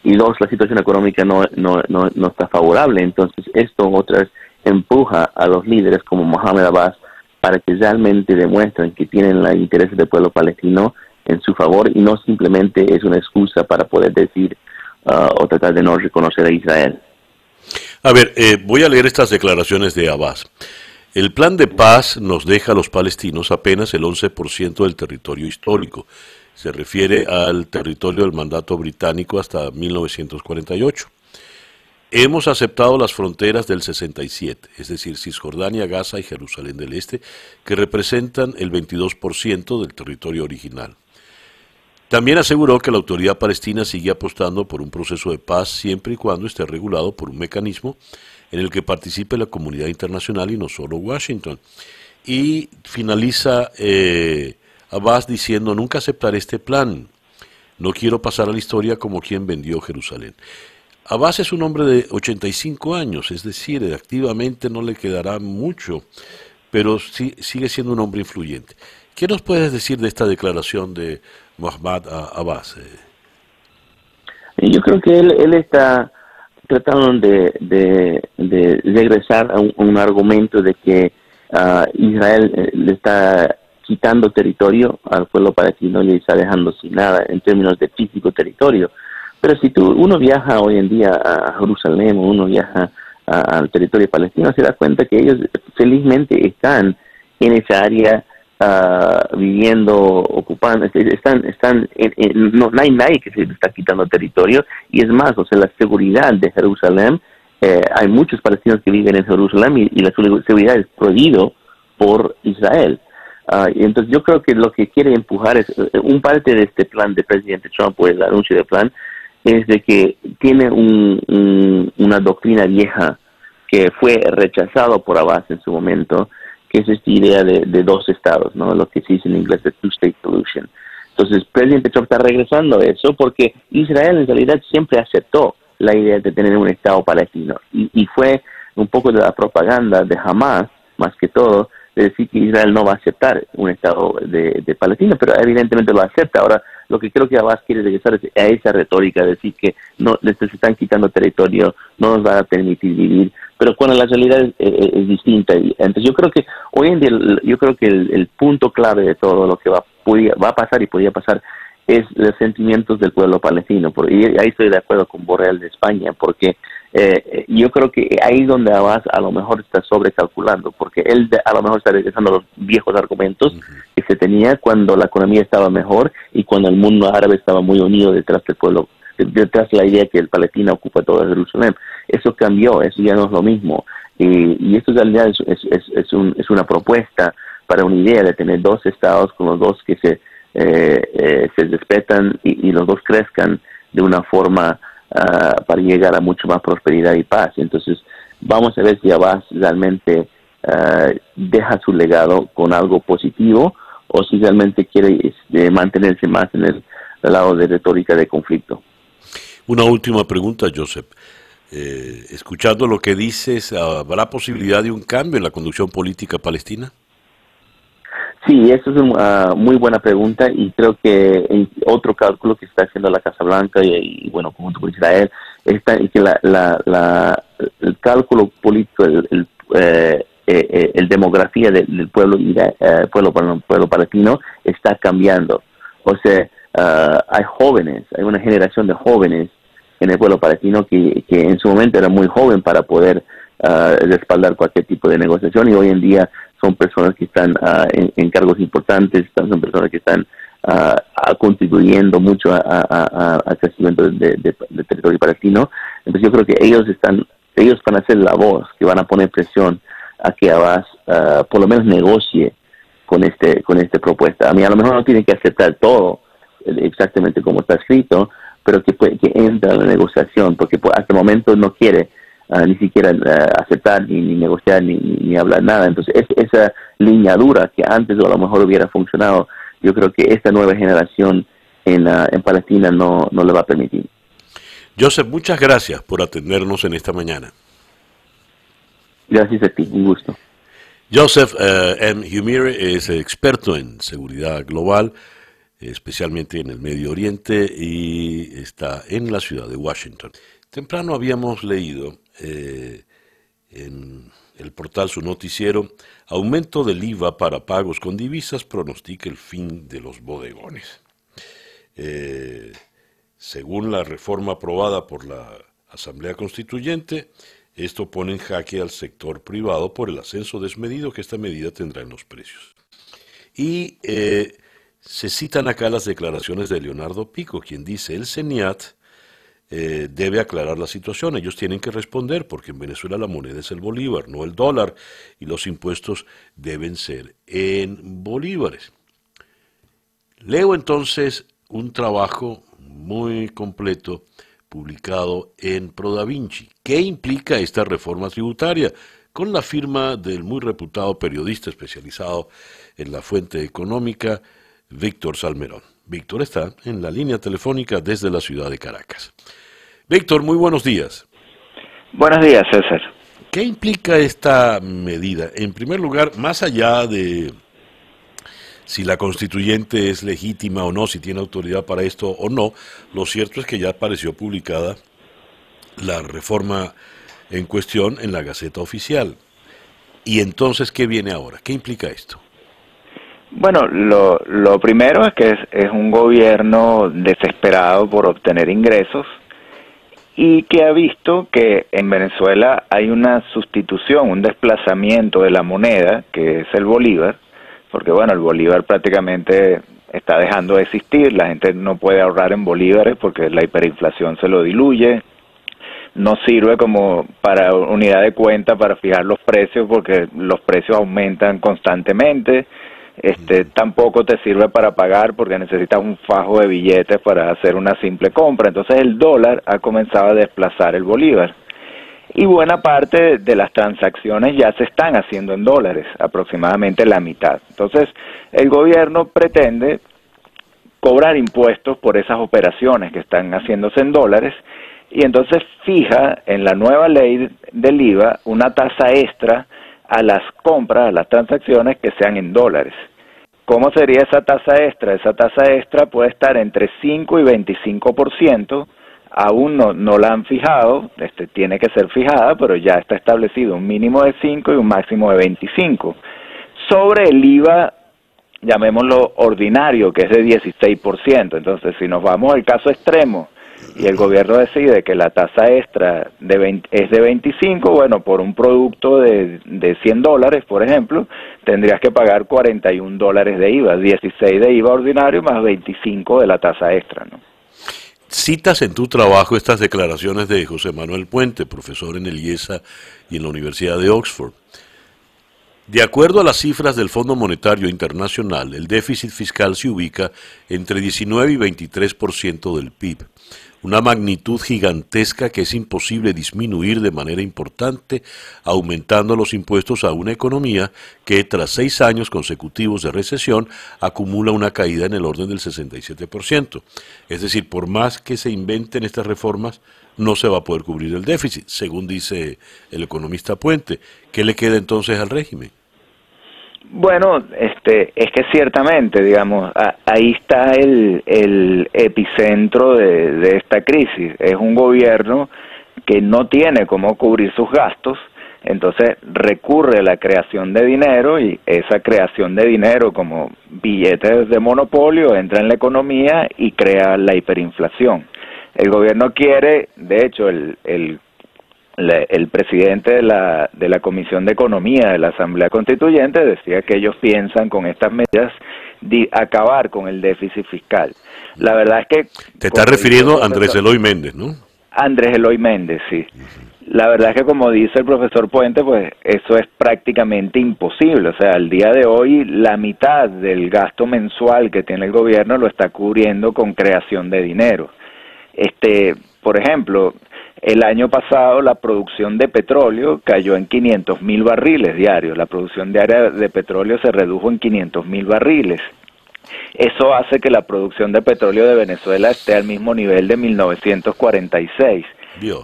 y dos, la situación económica no, no, no, no está favorable. Entonces, esto otra empuja a los líderes como Mohamed Abbas para que realmente demuestren que tienen los intereses del pueblo palestino en su favor y no simplemente es una excusa para poder decir uh, o tratar de no reconocer a Israel. A ver, eh, voy a leer estas declaraciones de Abbas. El plan de paz nos deja a los palestinos apenas el 11% del territorio histórico se refiere al territorio del mandato británico hasta 1948. Hemos aceptado las fronteras del 67, es decir, Cisjordania, Gaza y Jerusalén del Este, que representan el 22% del territorio original. También aseguró que la autoridad palestina sigue apostando por un proceso de paz siempre y cuando esté regulado por un mecanismo en el que participe la comunidad internacional y no solo Washington. Y finaliza eh, Abbas diciendo, nunca aceptaré este plan, no quiero pasar a la historia como quien vendió Jerusalén. Abbas es un hombre de 85 años, es decir, activamente no le quedará mucho, pero sí, sigue siendo un hombre influyente. ¿Qué nos puedes decir de esta declaración de Mohamed Abbas? Yo creo que él, está tratando de, regresar a un, argumento de que ah, Israel eh, le está quitando territorio al pueblo palestino y está dejando sin nada en términos de físico territorio. Pero si tú, uno viaja hoy en día a Jerusalén o uno viaja al territorio palestino, se da cuenta que ellos felizmente están en esa área uh, viviendo, ocupando, están, están, no, hay nadie que se está quitando territorio y es más, o sea, la seguridad de Jerusalén, eh, hay muchos palestinos que viven en Jerusalén y, y la seguridad es prohibido por Israel. Uh, entonces yo creo que lo que quiere empujar es, eh, un parte de este plan de presidente Trump o el anuncio del plan es de que tiene un, una doctrina vieja que fue rechazado por Abbas en su momento, que es esta idea de, de dos estados, ¿no? lo que se dice en inglés de two-state solution. Entonces, presidente Trump está regresando a eso porque Israel en realidad siempre aceptó la idea de tener un estado palestino y, y fue un poco de la propaganda de Hamas, más que todo, decir que Israel no va a aceptar un Estado de, Palestina, pero evidentemente lo acepta. Ahora, lo que creo que Abbas quiere regresar es a esa retórica, decir que no les están quitando territorio, no nos van a permitir vivir, pero cuando la realidad es, distinta. Entonces, yo creo que hoy en día, yo creo que el, punto clave de todo lo que va, va a pasar y podría pasar es los sentimientos del pueblo palestino. Y ahí estoy de acuerdo con Borrell de España, porque eh, yo creo que ahí donde Abbas a lo mejor está sobrecalculando, porque él a lo mejor está regresando a los viejos argumentos que se tenía cuando la economía estaba mejor y cuando el mundo árabe estaba muy unido detrás del pueblo, detrás de la idea que el Palestina ocupa toda Jerusalén. Eso cambió, eso ya no es lo mismo. y esto en realidad es, es, es, un, es una propuesta para una idea de tener dos estados con los dos que se eh, eh, se respetan y, los dos crezcan de una forma ah, para llegar a mucho más prosperidad y paz. Entonces, vamos a ver si Abbas realmente ah, deja su legado con algo positivo o si realmente quiere este, mantenerse más en el, lado de retórica de conflicto. Una última pregunta, Joseph. Eh, escuchando lo que dices, ¿habrá posibilidad de un cambio en la conducción política palestina? Sí, eso es una muy buena pregunta y creo que otro cálculo que está haciendo la Casa Blanca y, bueno, junto con Israel, está que la, la, el cálculo político, el, eh, eh, el demografía del, pueblo, eh, pueblo, pueblo palestino está cambiando. O sea, ah, hay jóvenes, hay una generación de jóvenes en el pueblo palestino que, que en su momento era muy joven para poder uh, respaldar cualquier tipo de negociación y hoy en día son personas que están ah, en, cargos importantes, son personas que están contribuyendo mucho al crecimiento del de, territorio palestino. Entonces yo creo que ellos están, ellos van a ser la voz que van a poner presión a que Abbas uh, por lo menos negocie con este con esta propuesta. A mí a lo mejor no tiene que aceptar todo exactamente como está escrito, pero que, que entre a la negociación, porque hasta el momento no quiere uh, ni siquiera uh, aceptar, ni, negociar, ni, ni, hablar nada. Entonces, esa línea dura que antes o a lo mejor hubiera funcionado, yo creo que esta nueva generación en, en Palestina no, no le va a permitir. Joseph, muchas gracias por atendernos en esta mañana. Gracias a ti, un gusto. Joseph eh, M. Humire es experto en seguridad global, especialmente en el Medio Oriente, y está en la ciudad de Washington. Temprano habíamos leído eh, en el portal Su Noticiero, aumento del IVA para pagos con divisas pronostica el fin de los bodegones. Eh, según la reforma aprobada por la Asamblea Constituyente, esto pone en jaque al sector privado por el ascenso desmedido que esta medida tendrá en los precios. Y eh, se citan acá las declaraciones de Leonardo Pico, quien dice, el CENIAT eh, debe aclarar la situación, ellos tienen que responder porque en Venezuela la moneda es el bolívar, no el dólar, y los impuestos deben ser en bolívares. Leo entonces un trabajo muy completo publicado en ProDaVinci. ¿Qué implica esta reforma tributaria? Con la firma del muy reputado periodista especializado en la fuente económica, Víctor Salmerón. Víctor está en la línea telefónica desde la ciudad de Caracas. Víctor, muy buenos días. Buenos días, César. ¿Qué implica esta medida? En primer lugar, más allá de si la constituyente es legítima o no, si tiene autoridad para esto o no. Lo cierto es que ya apareció publicada la reforma en cuestión en la Gaceta Oficial. ¿Y entonces qué viene ahora? ¿Qué implica esto? Bueno, lo, lo primero es que es, es un gobierno desesperado por obtener ingresos y que ha visto que en Venezuela hay una sustitución, un desplazamiento de la moneda, que es el bolívar, porque bueno, el bolívar prácticamente está dejando de existir, la gente no puede ahorrar en bolívares porque la hiperinflación se lo diluye, no sirve como para unidad de cuenta para fijar los precios porque los precios aumentan constantemente, este tampoco te sirve para pagar porque necesitas un fajo de billetes para hacer una simple compra, entonces el dólar ha comenzado a desplazar el bolívar. Y buena parte de las transacciones ya se están haciendo en dólares, aproximadamente la mitad. Entonces, el gobierno pretende cobrar impuestos por esas operaciones que están haciéndose en dólares y entonces fija en la nueva ley del IVA una tasa extra a las compras, a las transacciones que sean en dólares. ¿Cómo sería esa tasa extra? Esa tasa extra puede estar entre 5 y 25% aún no, no la han fijado, este, tiene que ser fijada, pero ya está establecido un mínimo de 5 y un máximo de 25. Sobre el IVA, llamémoslo ordinario, que es de 16%. Entonces, si nos vamos al caso extremo y el gobierno decide que la tasa extra es de 25, bueno, por un producto de, de 100 dólares, por ejemplo, tendrías que pagar 41 dólares de IVA, 16 de IVA ordinario más 25 de la tasa extra, ¿no? Citas en tu trabajo estas declaraciones de José Manuel Puente, profesor en el IESA y en la Universidad de Oxford. De acuerdo a las cifras del Fondo Monetario Internacional, el déficit fiscal se ubica entre 19 y 23% del PIB una magnitud gigantesca que es imposible disminuir de manera importante, aumentando los impuestos a una economía que tras seis años consecutivos de recesión acumula una caída en el orden del 67%. Es decir, por más que se inventen estas reformas, no se va a poder cubrir el déficit, según dice el economista Puente. ¿Qué le queda entonces al régimen? Bueno, este, es que ciertamente, digamos, ahí está el, el epicentro de, de, esta crisis. Es un gobierno que no tiene cómo cubrir sus gastos, entonces recurre a la creación de dinero y esa creación de dinero como billetes de monopolio entra en la economía y crea la hiperinflación. El gobierno quiere, de hecho, el, el el presidente de la, de la Comisión de Economía de la Asamblea Constituyente decía que ellos piensan con estas medidas de acabar con el déficit fiscal. La verdad es que... Te está refiriendo a Andrés Eloy Méndez, ¿no? Andrés Eloy Méndez, sí. La verdad es que como dice el profesor Puente, pues eso es prácticamente imposible. O sea, al día de hoy la mitad del gasto mensual que tiene el gobierno lo está cubriendo con creación de dinero. Este, por ejemplo, el año pasado la producción de petróleo cayó en 500 mil barriles diarios. La producción diaria de petróleo se redujo en 500 mil barriles. Eso hace que la producción de petróleo de Venezuela esté al mismo nivel de 1946.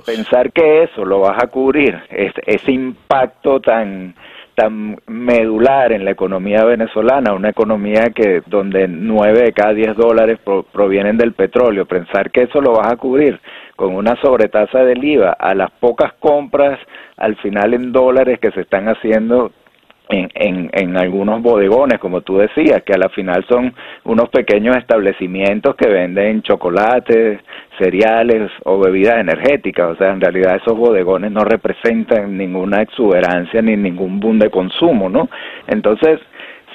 Pensar que eso lo vas a cubrir, ese impacto tan tan medular en la economía venezolana, una economía que donde nueve de cada diez dólares provienen del petróleo, pensar que eso lo vas a cubrir con una sobretasa del IVA a las pocas compras al final en dólares que se están haciendo en, en, en, algunos bodegones, como tú decías, que a la final son unos pequeños establecimientos que venden chocolates, cereales o bebidas energéticas. O sea, en realidad esos bodegones no representan ninguna exuberancia ni ningún boom de consumo, ¿no? Entonces,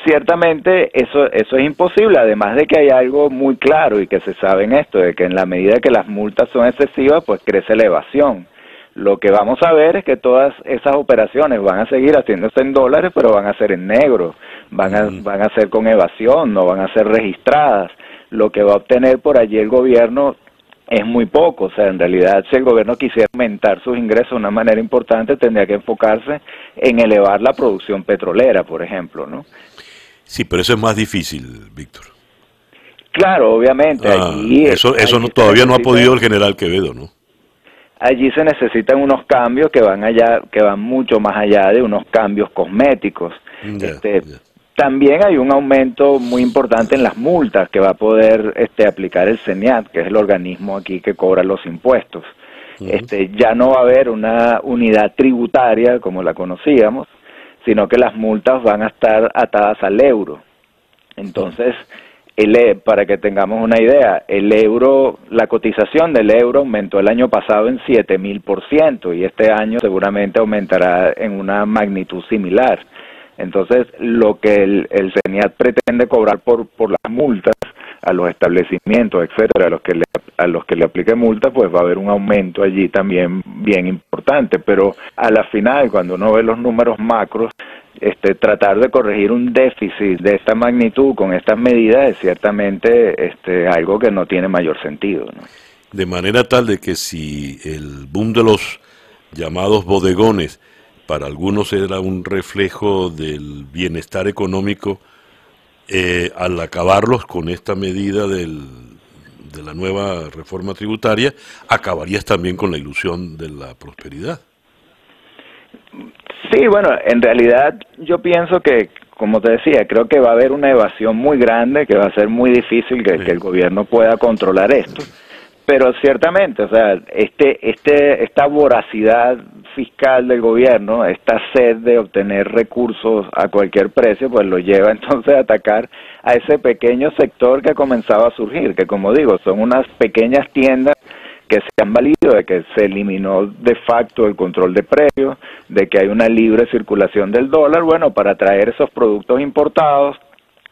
ciertamente eso, eso es imposible, además de que hay algo muy claro y que se sabe en esto, de que en la medida que las multas son excesivas, pues crece la evasión. Lo que vamos a ver es que todas esas operaciones van a seguir haciéndose en dólares, pero van a ser en negro, van a, van a ser con evasión, no van a ser registradas. Lo que va a obtener por allí el gobierno es muy poco, o sea, en realidad si el gobierno quisiera aumentar sus ingresos de una manera importante, tendría que enfocarse en elevar la producción petrolera, por ejemplo, ¿no? Sí, pero eso es más difícil, Víctor. Claro, obviamente. Ah, eso eso no, todavía no ha podido el general Quevedo, ¿no? Allí se necesitan unos cambios que van allá, que van mucho más allá de unos cambios cosméticos. este, También hay un aumento muy importante en las multas que va a poder este, aplicar el CENIAT, que es el organismo aquí que cobra los impuestos. este, ya no va a haber una unidad tributaria como la conocíamos, sino que las multas van a estar atadas al euro. Entonces, el, e, para que tengamos una idea, el euro, la cotización del euro aumentó el año pasado en 7000% y este año seguramente aumentará en una magnitud similar. Entonces, lo que el, el CENIAT pretende cobrar por, por las multas a los establecimientos, etcétera, a los que le, a los que le aplique multa, pues va a haber un aumento allí también bien importante, pero a la final cuando uno ve los números macros, este tratar de corregir un déficit de esta magnitud con estas medidas es ciertamente este algo que no tiene mayor sentido, De manera tal de que si el boom de los llamados bodegones para algunos era un reflejo del bienestar económico eh, al acabarlos con esta medida del, de la nueva reforma tributaria, acabarías también con la ilusión de la prosperidad. Sí, bueno, en realidad yo pienso que, como te decía, creo que va a haber una evasión muy grande, que va a ser muy difícil que, que el gobierno pueda controlar esto. Pero ciertamente, o sea, este, este, esta voracidad fiscal del gobierno, esta sed de obtener recursos a cualquier precio, pues lo lleva entonces a atacar a ese pequeño sector que ha comenzado a surgir, que como digo, son unas pequeñas tiendas que se han valido de que se eliminó de facto el control de precios, de que hay una libre circulación del dólar, bueno, para traer esos productos importados,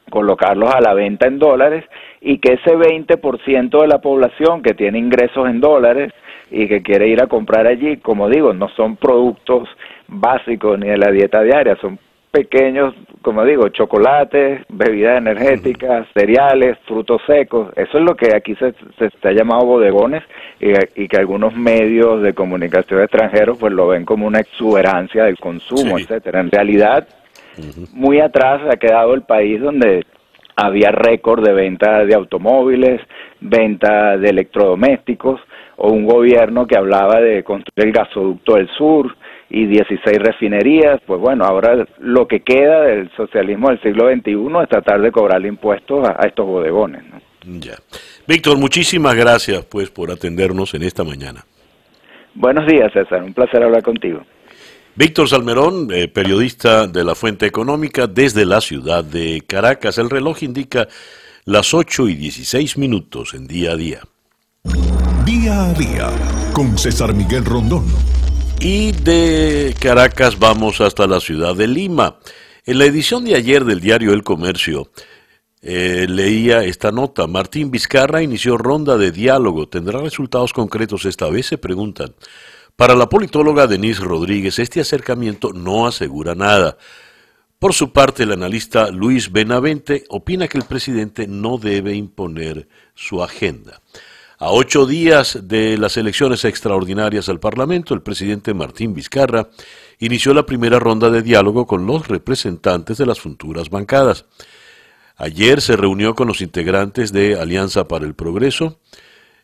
colocarlos a la venta en dólares y que ese 20% de la población que tiene ingresos en dólares y que quiere ir a comprar allí, como digo, no son productos básicos ni de la dieta diaria, son pequeños, como digo, chocolates, bebidas energéticas, cereales, frutos secos. Eso es lo que aquí se, se, ha llamado bodegones y, que algunos medios de comunicación extranjeros pues lo ven como una exuberancia del consumo, etcétera. En realidad, muy atrás ha quedado el país donde había récord de venta de automóviles, venta de electrodomésticos, o un gobierno que hablaba de construir el gasoducto del sur y 16 refinerías, pues bueno, ahora lo que queda del socialismo del siglo XXI es tratar de cobrar impuestos a, estos bodegones. Ya. Víctor, muchísimas gracias pues por atendernos en esta mañana. Buenos días, César, un placer hablar contigo. Víctor Salmerón, eh, periodista de la Fuente Económica desde la ciudad de Caracas. El reloj indica las 8 y 16 minutos en día a día. Día a día con César Miguel Rondón. Y de Caracas vamos hasta la ciudad de Lima. En la edición de ayer del diario El Comercio eh, leía esta nota. Martín Vizcarra inició ronda de diálogo. ¿Tendrá resultados concretos esta vez? Se preguntan. Para la politóloga Denise Rodríguez, este acercamiento no asegura nada. Por su parte, el analista Luis Benavente opina que el presidente no debe imponer su agenda. A ocho días de las elecciones extraordinarias al Parlamento, el presidente Martín Vizcarra inició la primera ronda de diálogo con los representantes de las futuras bancadas. Ayer se reunió con los integrantes de Alianza para el Progreso,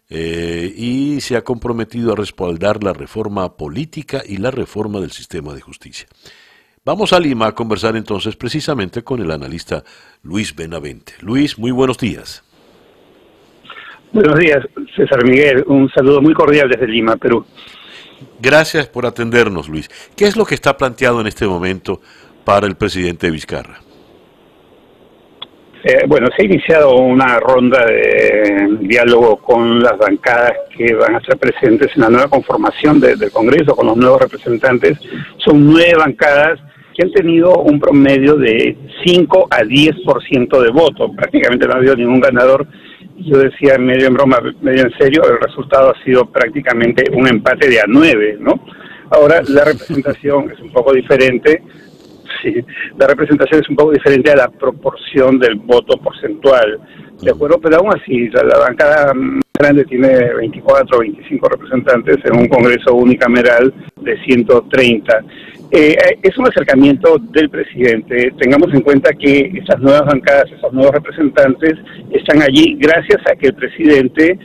eh, y se ha comprometido a respaldar la reforma política y la reforma del sistema de justicia. Vamos a Lima a conversar entonces precisamente con el analista Luis Benavente. Luis, muy buenos días. Buenos días, César Miguel. Un saludo muy cordial desde Lima, Perú. Gracias por atendernos, Luis. ¿Qué es lo que está planteado en este momento para el presidente Vizcarra? Eh, bueno, se ha iniciado una ronda de diálogo con las bancadas que van a ser presentes en la nueva conformación del Congreso, con los nuevos representantes. Son nueve bancadas que han tenido un promedio de 5 a 10% de voto. Prácticamente no ha habido ningún ganador. Yo decía medio en broma, medio en serio, el resultado ha sido prácticamente un empate de a 9, ¿no? Ahora la representación es un poco diferente sí, la representación es un poco diferente a la proporción del voto porcentual, ¿de acuerdo? Pero aún así, la, bancada grande tiene 24 o 25 representantes en un Congreso unicameral de 130. Eh, es un acercamiento del presidente. Tengamos en cuenta que esas nuevas bancadas, esos nuevos representantes están allí gracias a que el presidente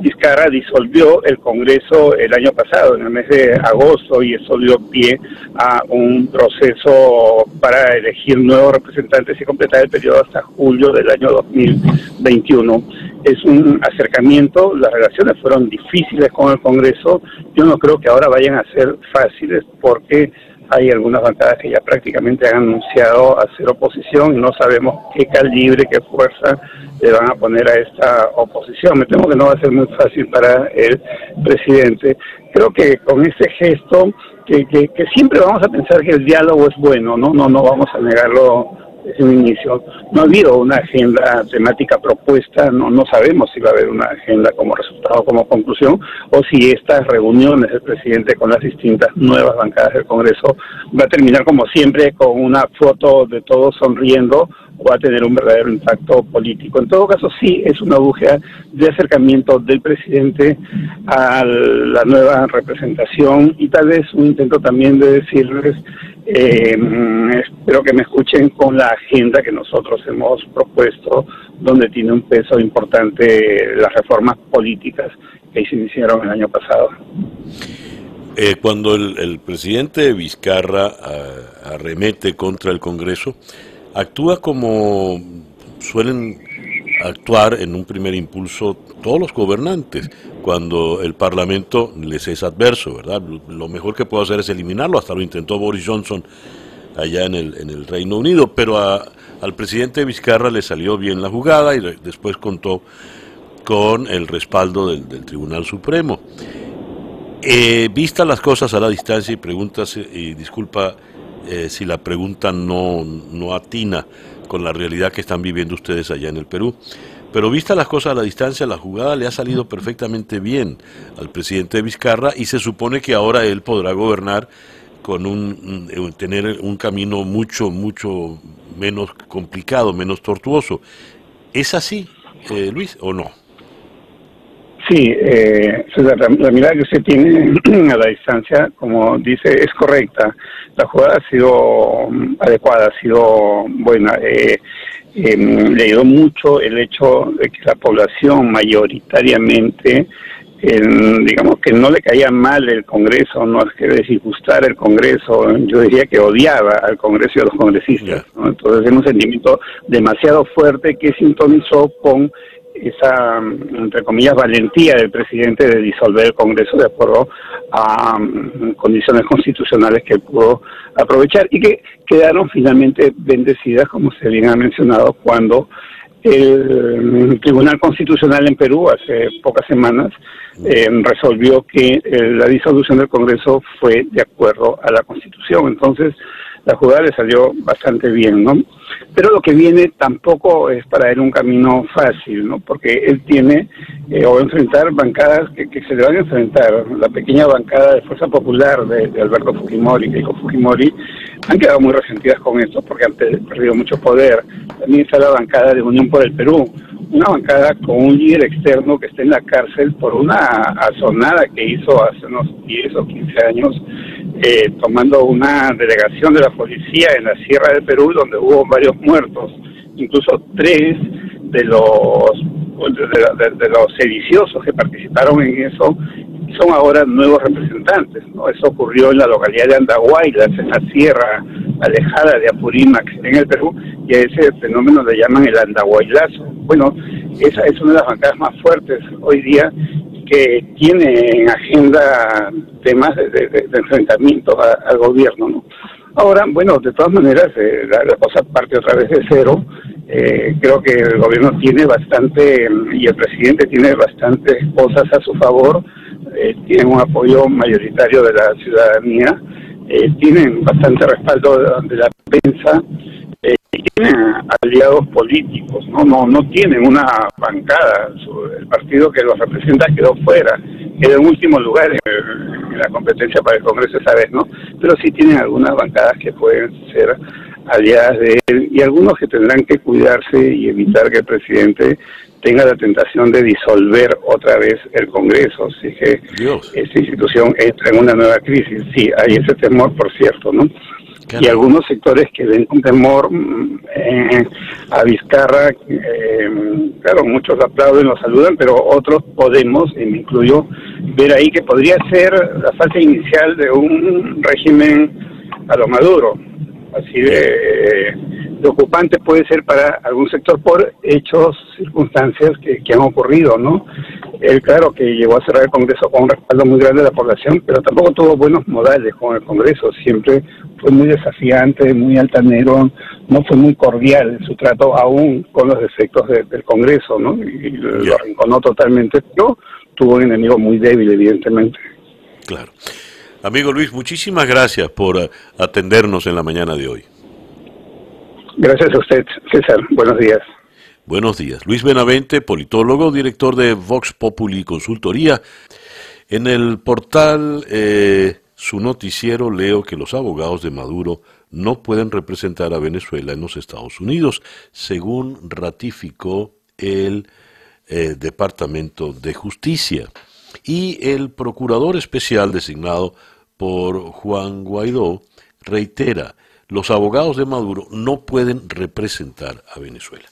Vizcarra disolvió el Congreso el año pasado, en el mes de agosto, y eso dio pie a un proceso para elegir nuevos representantes y completar el periodo hasta julio del año 2021. Es un acercamiento, las relaciones fueron difíciles con el Congreso, yo no creo que ahora vayan a ser fáciles porque hay algunas bancadas que ya prácticamente han anunciado hacer oposición y no sabemos qué calibre, qué fuerza le van a poner a esta oposición. Me temo que no va a ser muy fácil para el presidente. Creo que con ese gesto, que, que, que siempre vamos a pensar que el diálogo es bueno, no, no, no vamos a negarlo desde un inicio. No ha habido una agenda temática propuesta, no, no sabemos si va a haber una agenda como resultado, como conclusión, o si estas reuniones del presidente con las distintas nuevas bancadas del Congreso va a terminar como siempre con una foto de todos sonriendo o va a tener un verdadero impacto político. En todo caso, sí es una búsqueda de acercamiento del presidente a la nueva representación y tal vez un intento también de decirles eh, espero que me escuchen con la agenda que nosotros hemos propuesto, donde tiene un peso importante las reformas políticas que se iniciaron el año pasado. Eh, cuando el, presidente Vizcarra ah, arremete contra el Congreso, actúa como suelen actuar en un primer impulso todos los gobernantes cuando el Parlamento les es adverso, ¿verdad? Lo mejor que puede hacer es eliminarlo, hasta lo intentó Boris Johnson allá en el, en el Reino Unido, pero al presidente Vizcarra le salió bien la jugada y después contó con el respaldo del, Tribunal Supremo. Eh, vista las cosas a la distancia y preguntas, y disculpa eh, si la pregunta no, no atina con la realidad que están viviendo ustedes allá en el Perú. Pero vista las cosas a la distancia, la jugada le ha salido perfectamente bien al presidente Vizcarra y se supone que ahora él podrá gobernar con un eh, tener un camino mucho mucho menos complicado, menos tortuoso. ¿Es así, eh, Luis, o no? Sí, eh, la, mirada que usted tiene a la distancia, como dice, es correcta. La jugada ha sido mm, adecuada, ha sido buena. Eh, eh, le ayudó mucho el hecho de que la población mayoritariamente digamos que no le caía mal el Congreso, no es que disgustara el Congreso, yo diría que odiaba al Congreso y a los congresistas. Entonces es un sentimiento demasiado fuerte que sintonizó con esa, entre comillas, valentía del presidente de disolver el Congreso de acuerdo a mm, condiciones constitucionales que pudo aprovechar y que quedaron finalmente bendecidas, como se bien ha mencionado, cuando el Tribunal Constitucional en Perú hace pocas semanas eh, resolvió que eh, la disolución del Congreso fue de acuerdo a la Constitución. Entonces, la jugada le salió bastante bien, ¿no? Pero lo que viene tampoco es para él un camino fácil, ¿no? Porque él tiene eh, o enfrentar bancadas que, se le van a enfrentar. La pequeña bancada de Fuerza Popular de, Alberto Fujimori, Keiko Fujimori, han quedado muy resentidas con esto porque han perdido mucho poder. También está la bancada de Unión por el Perú, una bancada con un líder externo que está en la cárcel por una azonada que hizo hace unos 10 o 15 años, eh, tomando una delegación de la policía en la Sierra del Perú, donde hubo varios muertos, incluso tres de los de, los sediciosos que participaron en eso son ahora nuevos representantes. ¿no? Eso ocurrió en la localidad de Andahuaylas, en la sierra alejada de Apurímac, en el Perú, y a ese fenómeno le llaman el Andahuaylazo. Bueno, esa es una de las bancadas más fuertes hoy día que tiene en agenda temas de, enfrentamiento al gobierno. ¿no? Ahora, bueno, de todas maneras, eh, la, cosa parte otra vez de cero. Eh, creo que el gobierno tiene bastante, y el presidente tiene bastantes cosas a su favor, eh, tienen un apoyo mayoritario de la ciudadanía, eh, tienen bastante respaldo de, la prensa, eh, tienen aliados políticos, no no no tienen una bancada, el partido que los representa quedó fuera, quedó en último lugar en, la competencia para el Congreso esa vez, ¿no? Pero sí tienen algunas bancadas que pueden ser aliadas de él y algunos que tendrán que cuidarse y evitar que el presidente tenga la tentación de disolver otra vez el Congreso, así que esta institución entra en una nueva crisis. Sí, hay ese temor, por cierto, ¿no? Y algunos sectores que ven con temor mm, eh, a Vizcarra, eh, claro, muchos aplauden, lo saludan, pero otros podemos, y me incluyo, ver ahí que podría ser la fase inicial de un régimen a lo maduro, así de preocupante puede ser para algún sector por hechos, circunstancias que, han ocurrido, ¿no? Él, claro, que llegó a cerrar el Congreso con un respaldo muy grande de la población, pero tampoco tuvo buenos modales con el Congreso. Siempre fue muy desafiante, muy altanero, no fue muy cordial en su trato, aún con los defectos del Congreso, ¿no? Y lo arrinconó totalmente, pero tuvo un enemigo muy débil, evidentemente. Claro. Amigo Luis, muchísimas gracias por eh, atendernos en la mañana de hoy. Gracias a usted, César. Buenos días. Buenos días. Luis Benavente, politólogo, director de Vox Populi Consultoría. En el portal eh, Su Noticiero leo que los abogados de Maduro no pueden representar a Venezuela en los Estados Unidos, según ratificó el eh, Departamento de Justicia. Y el procurador especial designado por Juan Guaidó reitera los abogados de Maduro no pueden representar a Venezuela.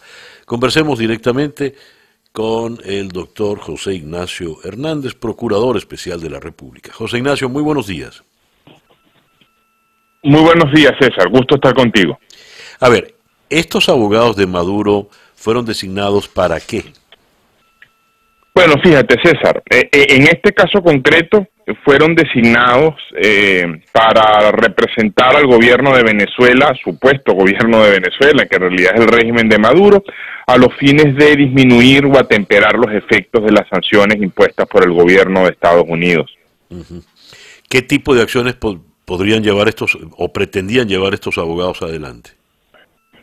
Conversemos directamente con el doctor José Ignacio Hernández, procurador especial de la República. José Ignacio, muy buenos días. Muy buenos días, César. Gusto estar contigo. A ver, ¿estos abogados de Maduro fueron designados para qué? Bueno, fíjate, César, eh, eh, en este caso concreto, fueron designados eh, para representar al gobierno de Venezuela, supuesto gobierno de Venezuela, que en realidad es el régimen de Maduro, a los fines de disminuir o atemperar los efectos de las sanciones impuestas por el gobierno de Estados Unidos. ¿Qué tipo de acciones podrían llevar estos o pretendían llevar estos abogados adelante?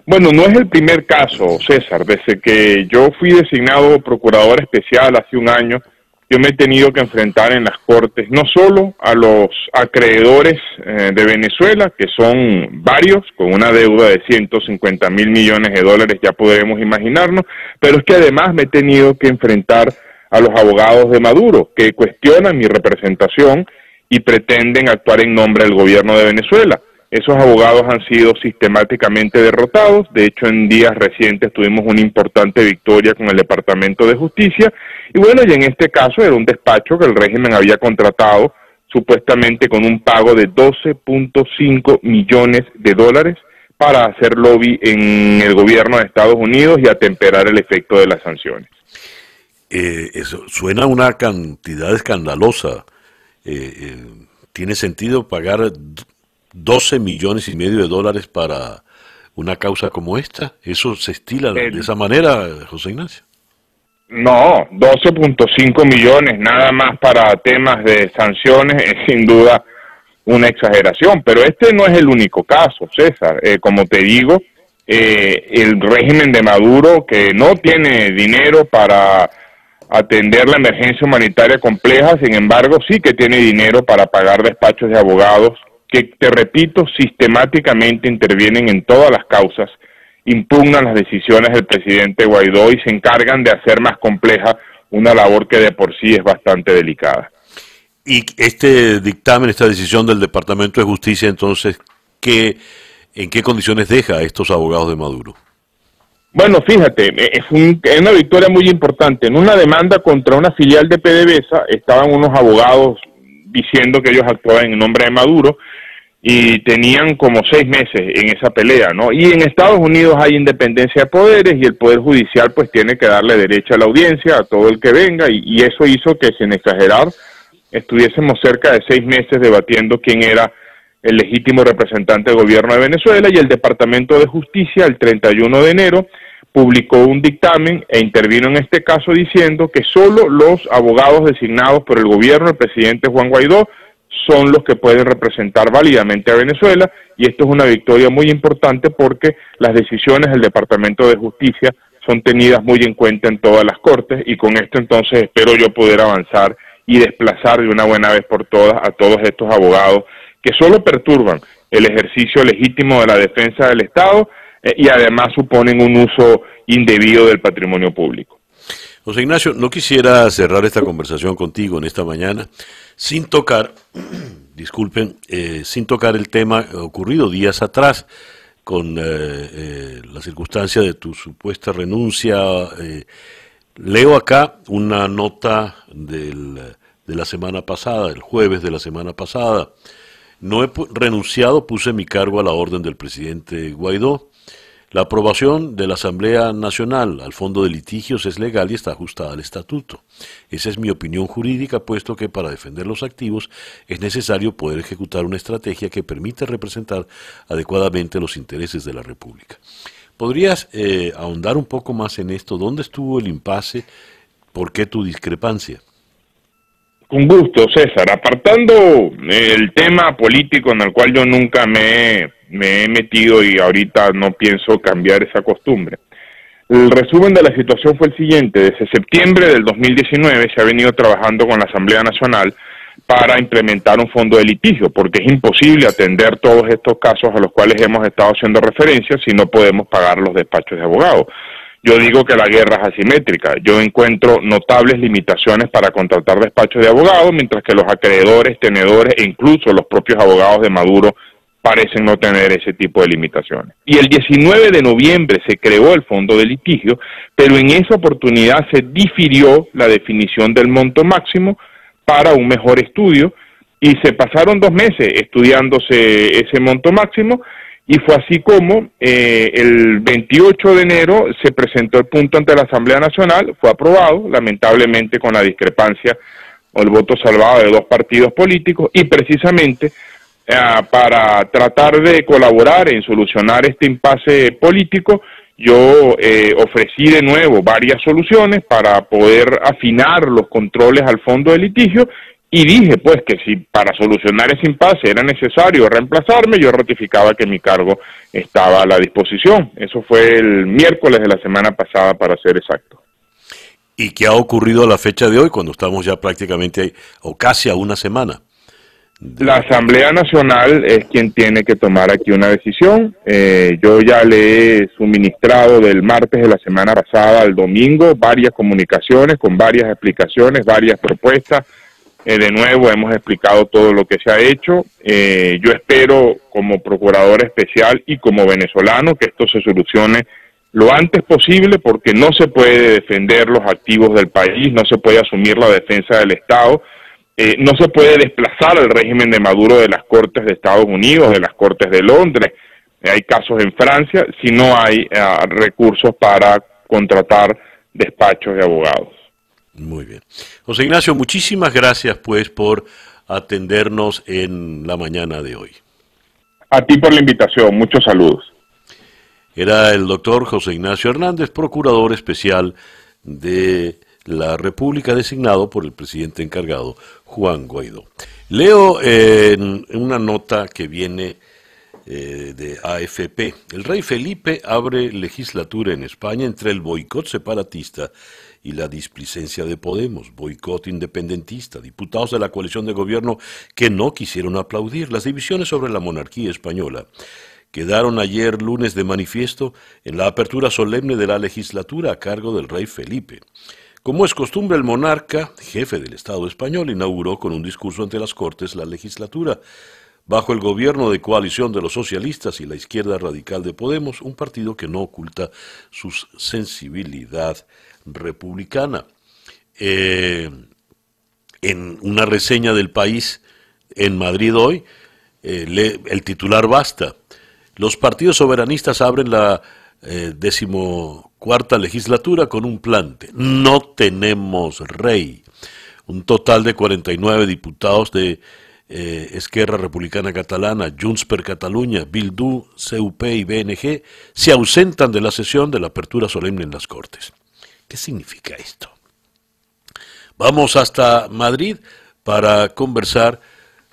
Bueno, no es el primer caso, César. Desde que yo fui designado procurador especial hace un año, yo me he tenido que enfrentar en las cortes no solo a los acreedores eh, de Venezuela, que son varios, con una deuda de 150 mil millones de dólares, ya podremos imaginarnos, pero es que además me he tenido que enfrentar a los abogados de Maduro, que cuestionan mi representación y pretenden actuar en nombre del gobierno de Venezuela. Esos abogados han sido sistemáticamente derrotados. De hecho, en días recientes tuvimos una importante victoria con el Departamento de Justicia. Y bueno, y en este caso era un despacho que el régimen había contratado supuestamente con un pago de 12.5 millones de dólares para hacer lobby en el gobierno de Estados Unidos y atemperar el efecto de las sanciones. Eh, eso suena una cantidad escandalosa. Eh, eh, ¿Tiene sentido pagar 12 millones y medio de dólares para una causa como esta? ¿Eso se estila de esa manera, José Ignacio? No, 12.5 millones nada más para temas de sanciones es sin duda una exageración, pero este no es el único caso, César. Eh, como te digo, eh, el régimen de Maduro, que no tiene dinero para atender la emergencia humanitaria compleja, sin embargo, sí que tiene dinero para pagar despachos de abogados que, te repito, sistemáticamente intervienen en todas las causas, impugnan las decisiones del presidente Guaidó y se encargan de hacer más compleja una labor que de por sí es bastante delicada. Y este dictamen, esta decisión del Departamento de Justicia, entonces, ¿qué, ¿en qué condiciones deja a estos abogados de Maduro? Bueno, fíjate, es, es, una victoria muy importante. En una demanda contra una filial de PDVSA estaban unos abogados diciendo que ellos actuaban en nombre de Maduro y tenían como seis meses en esa pelea, ¿no? Y en Estados Unidos hay independencia de poderes y el Poder Judicial pues tiene que darle derecho a la audiencia a todo el que venga y, eso hizo que sin exagerar estuviésemos cerca de seis meses debatiendo quién era el legítimo representante del gobierno de Venezuela y el Departamento de Justicia el 31 de enero publicó un dictamen e intervino en este caso diciendo que solo los abogados designados por el gobierno del presidente Juan Guaidó son los que pueden representar válidamente a Venezuela. Y esto es una victoria muy importante porque las decisiones del Departamento de Justicia son tenidas muy en cuenta en todas las cortes. Y con esto entonces espero yo poder avanzar y desplazar de una buena vez por todas a todos estos abogados que solo perturban el ejercicio legítimo de la defensa del Estado eh, y además suponen un uso indebido del patrimonio público. José Ignacio, no quisiera cerrar esta conversación contigo en esta mañana sin tocar, disculpen, eh, sin tocar el tema ocurrido días atrás con eh, eh, la circunstancia de tu supuesta renuncia. leo acá una nota del, de la semana pasada, el jueves de la semana pasada. No he renunciado, puse mi cargo a la orden del presidente Guaidó. La aprobación de la Asamblea Nacional al Fondo de Litigios es legal y está ajustada al estatuto. Esa es mi opinión jurídica, puesto que para defender los activos es necesario poder ejecutar una estrategia que permita representar adecuadamente los intereses de la República. ¿Podrías eh, ahondar un poco más en esto? ¿Dónde estuvo el impasse? ¿Por qué tu discrepancia? Con gusto, César. Apartando el tema político en el cual yo nunca me me he metido y ahorita no pienso cambiar esa costumbre. El resumen de la situación fue el siguiente. Desde septiembre del 2019 se ha venido trabajando con la Asamblea Nacional para implementar un fondo de litigio, porque es imposible atender todos estos casos a los cuales hemos estado haciendo referencia si no podemos pagar los despachos de abogados. Yo digo que la guerra es asimétrica. Yo encuentro notables limitaciones para contratar despachos de abogados, mientras que los acreedores, tenedores e incluso los propios abogados de Maduro parecen no tener ese tipo de limitaciones. Y el 19 de noviembre se creó el fondo de litigio, pero en esa oportunidad se difirió la definición del monto máximo para un mejor estudio y se pasaron dos meses estudiándose ese monto máximo y fue así como eh, el 28 de enero se presentó el punto ante la Asamblea Nacional, fue aprobado, lamentablemente con la discrepancia o el voto salvado de dos partidos políticos y precisamente para tratar de colaborar en solucionar este impasse político, yo eh, ofrecí de nuevo varias soluciones para poder afinar los controles al fondo de litigio y dije pues que si para solucionar ese impasse era necesario reemplazarme, yo ratificaba que mi cargo estaba a la disposición. Eso fue el miércoles de la semana pasada para ser exacto. ¿Y qué ha ocurrido a la fecha de hoy cuando estamos ya prácticamente o casi a una semana? La Asamblea Nacional es quien tiene que tomar aquí una decisión. Eh, yo ya le he suministrado del martes de la semana pasada al domingo varias comunicaciones con varias explicaciones, varias propuestas, Eh, de nuevo, hemos explicado todo lo que se ha hecho. Eh, yo espero, como procurador especial y como venezolano, que esto se solucione lo antes posible porque no se puede defender los activos del país, no se puede asumir la defensa del Estado, eh, no se puede desplazar al régimen de Maduro de las Cortes de Estados Unidos, de las Cortes de Londres. hay casos en Francia si no hay recursos para contratar despachos de abogados. Muy bien. José Ignacio, muchísimas gracias pues por atendernos en la mañana de hoy. A ti por la invitación, muchos saludos. Era el doctor José Ignacio Hernández, procurador especial de la República designado por el presidente encargado Juan Guaidó. Leo en una nota que viene eh, de AFP. El rey Felipe abre legislatura en España entre el boicot separatista y la displicencia de Podemos, boicot independentista, diputados de la coalición de gobierno que no quisieron aplaudir las divisiones sobre la monarquía española. Quedaron ayer lunes de manifiesto en la apertura solemne de la legislatura a cargo del rey Felipe. Como es costumbre, el monarca, jefe del Estado español, inauguró con un discurso ante las Cortes la legislatura. Bajo el gobierno de coalición de los socialistas y la izquierda radical de Podemos, un partido que no oculta su sensibilidad republicana. Eh, en una reseña del país en Madrid hoy, eh, el titular basta. Los partidos soberanistas abren la eh, decimocuarta legislatura con un plante. No tenemos rey. Un total de 49 diputados de Esquerra Republicana Catalana, Junts per Catalunya, Bildu, CUP y BNG se ausentan de la sesión de la apertura solemne en las Cortes. ¿Qué significa esto? Vamos hasta Madrid para conversar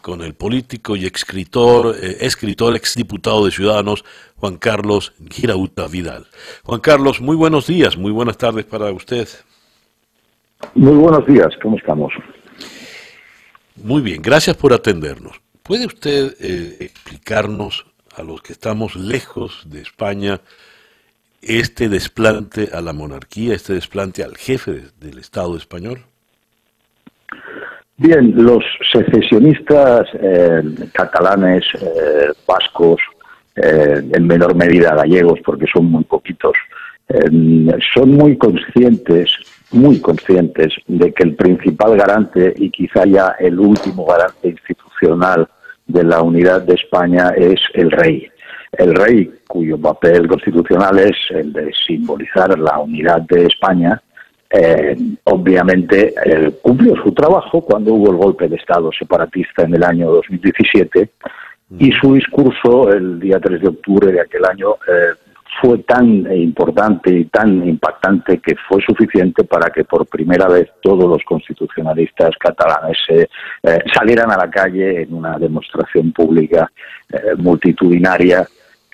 con el político y escritor, eh, escritor, exdiputado de Ciudadanos, Juan Carlos Girauta Vidal. Juan Carlos, muy buenos días, muy buenas tardes para usted. Muy buenos días, ¿cómo estamos? Muy bien, gracias por atendernos. ¿Puede usted eh, explicarnos a los que estamos lejos de España este desplante a la monarquía, este desplante al jefe del Estado español? Bien, los secesionistas eh, catalanes, eh, vascos, eh, en menor medida gallegos, porque son muy poquitos, son muy conscientes, muy conscientes de que el principal garante y quizá ya el último garante institucional de la unidad de España es el rey. El rey, cuyo papel constitucional es el de simbolizar la unidad de España, eh, obviamente eh, cumplió su trabajo cuando hubo el golpe de Estado separatista en el año 2017 y su discurso el día 3 de octubre de aquel año eh, fue tan importante y tan impactante que fue suficiente para que por primera vez todos los constitucionalistas catalanes salieran a la calle en una demostración pública multitudinaria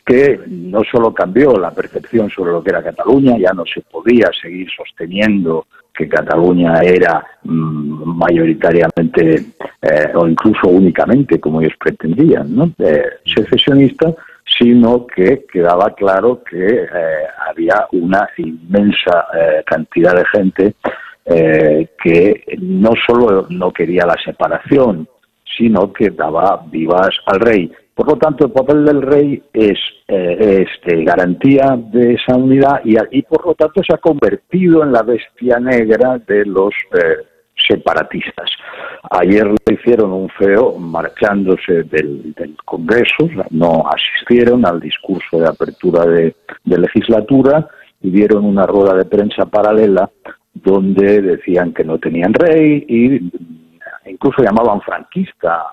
que no solo cambió la percepción sobre lo que era Cataluña, ya no se podía seguir sosteniendo que Cataluña era mm, mayoritariamente eh, o incluso únicamente, como ellos pretendían, ¿no? Eh, secesionista, sino que quedaba claro que eh, había una inmensa cantidad de gente que no solo no quería la separación, sino que daba vivas al rey. Por lo tanto, el papel del rey es, eh, garantía de esa unidad y, por lo tanto se ha convertido en la bestia negra de los eh, separatistas. Ayer le hicieron un feo marchándose del, Congreso, no asistieron al discurso de apertura de, legislatura y dieron una rueda de prensa paralela donde decían que no tenían rey y incluso llamaban franquista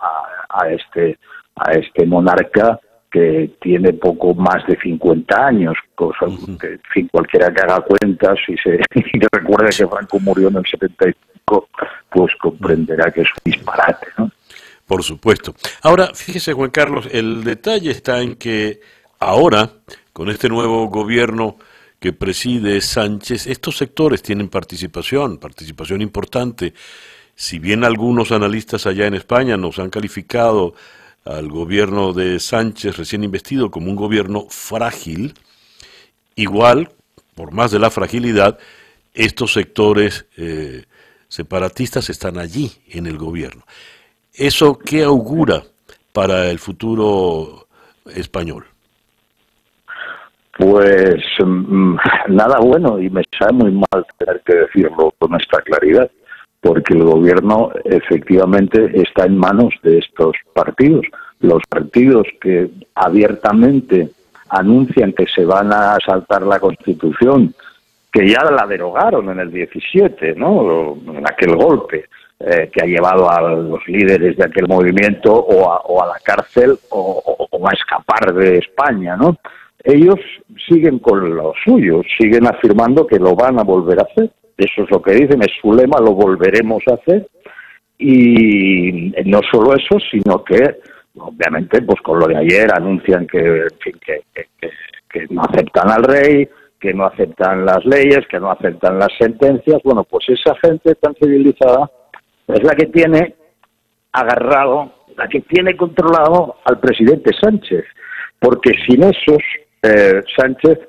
a este a este monarca que tiene poco más de 50 años, cosa que, en fin, cualquiera que haga cuentas y se y recuerde que Franco murió en el 75, pues comprenderá que es un disparate, ¿no? Por supuesto. Ahora, fíjese, Juan Carlos, el detalle está en que ahora, con este nuevo gobierno que preside Sánchez, estos sectores tienen participación, participación importante. Si bien algunos analistas allá en España nos han calificado al gobierno de Sánchez recién investido como un gobierno frágil, igual, por más de la fragilidad, estos sectores eh, separatistas están allí en el gobierno. ¿Eso qué augura para el futuro español? Pues mm, nada bueno y me sabe muy mal tener que decirlo con esta claridad, porque el gobierno efectivamente está en manos de estos partidos. Los partidos que abiertamente anuncian que se van a saltar la Constitución, que ya la derogaron en el 17, ¿no? En aquel golpe eh, que ha llevado a los líderes de aquel movimiento o a, la cárcel o, a escapar de España, ¿no? Ellos siguen con lo suyo, siguen afirmando que lo van a volver a hacer. Eso es lo que dicen, es su lema, lo volveremos a hacer. Y no solo eso, sino que obviamente, pues con lo de ayer anuncian que, que, no aceptan al rey, que no aceptan las leyes, que no aceptan las sentencias. Bueno, pues esa gente tan civilizada es la que tiene agarrado, la que tiene controlado al presidente Sánchez, porque sin esos eh, Sánchez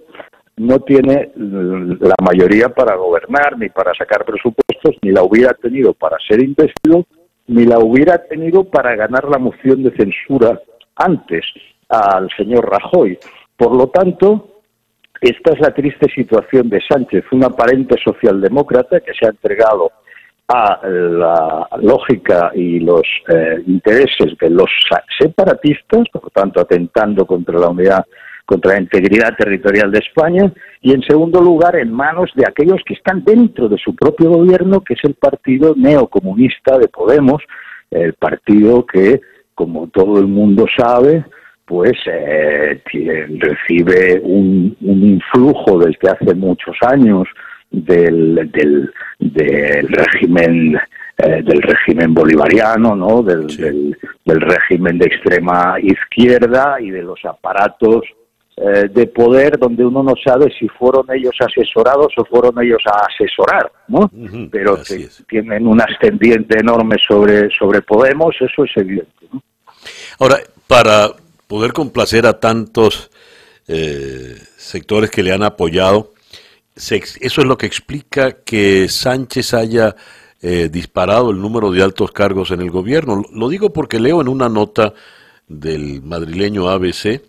no tiene la mayoría para gobernar, ni para sacar presupuestos, ni la hubiera tenido para ser investido ni la hubiera tenido para ganar la moción de censura antes al señor Rajoy. Por lo tanto, esta es la triste situación de Sánchez, un aparente socialdemócrata que se ha entregado a la lógica y los eh, intereses de los separatistas, por tanto atentando contra la unidad contra la integridad territorial de España y, en segundo lugar, en manos de aquellos que están dentro de su propio gobierno, que es el partido neocomunista de Podemos, el partido que, como todo el mundo sabe, pues eh, recibe un, influjo desde hace muchos años del, del, régimen eh, del régimen bolivariano, ¿no? Del, del, régimen de extrema izquierda y de los aparatos eh, de poder donde uno no sabe si fueron ellos asesorados o fueron ellos a asesorar, ¿no? Pero que tienen un ascendiente enorme sobre, sobre Podemos, eso es evidente. Ahora, para poder complacer a tantos eh, sectores que le han apoyado, eso es lo que explica que Sánchez haya eh, disparado el número de altos cargos en el gobierno. Lo digo porque leo en una nota del madrileño ABC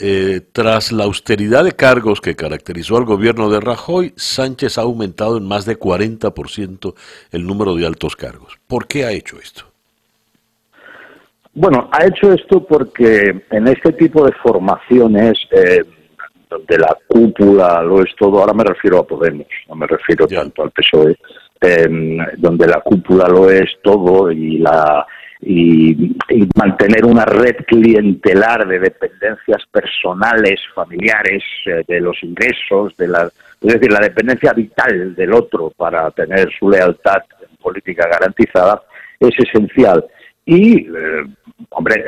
eh, tras la austeridad de cargos que caracterizó al gobierno de Rajoy, Sánchez ha aumentado en más de 40% el número de altos cargos. ¿Por qué ha hecho esto? Bueno, ha hecho esto porque en este tipo de formaciones, eh, donde la cúpula lo es todo, ahora me refiero a Podemos, no me refiero tanto al PSOE, eh, donde la cúpula lo es todo y la y, mantener una red clientelar de dependencias personales, familiares, eh, de los ingresos, de la, es decir, la dependencia vital del otro para tener su lealtad política garantizada, es esencial. Y, eh, hombre,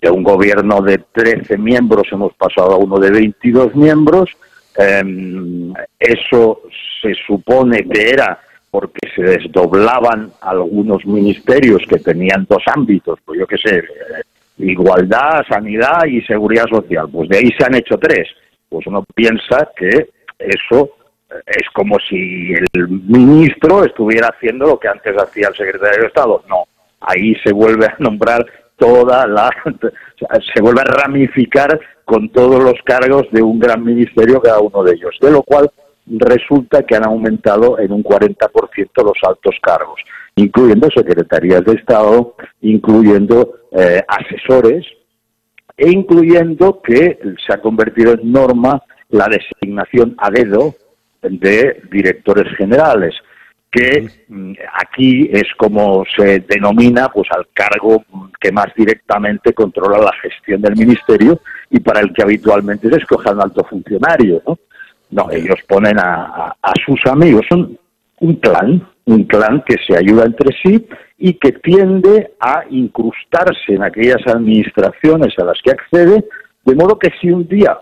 de un gobierno de 13 miembros hemos pasado a uno de 22 miembros. Em, eso se supone que era porque se desdoblaban algunos ministerios que tenían dos ámbitos, pues yo qué sé, eh, igualdad, sanidad y seguridad social. Pues de ahí se han hecho tres. Pues uno piensa que eso eh, es como si el ministro estuviera haciendo lo que antes hacía el secretario de Estado. No, ahí se vuelve a nombrar toda la... se vuelve a ramificar con todos los cargos de un gran ministerio cada uno de ellos. De lo cual resulta que han aumentado en un 40% los altos cargos, incluyendo secretarías de Estado, incluyendo eh, asesores e incluyendo que se ha convertido en norma la designación a dedo de directores generales, que mm, aquí es como se denomina pues al cargo que más directamente controla la gestión del ministerio y para el que habitualmente se escoge un alto funcionario, ¿no? No, ellos ponen a, sus amigos. Son un clan, un clan que se ayuda entre sí y que tiende a incrustarse en aquellas administraciones a las que accede, de modo que si un día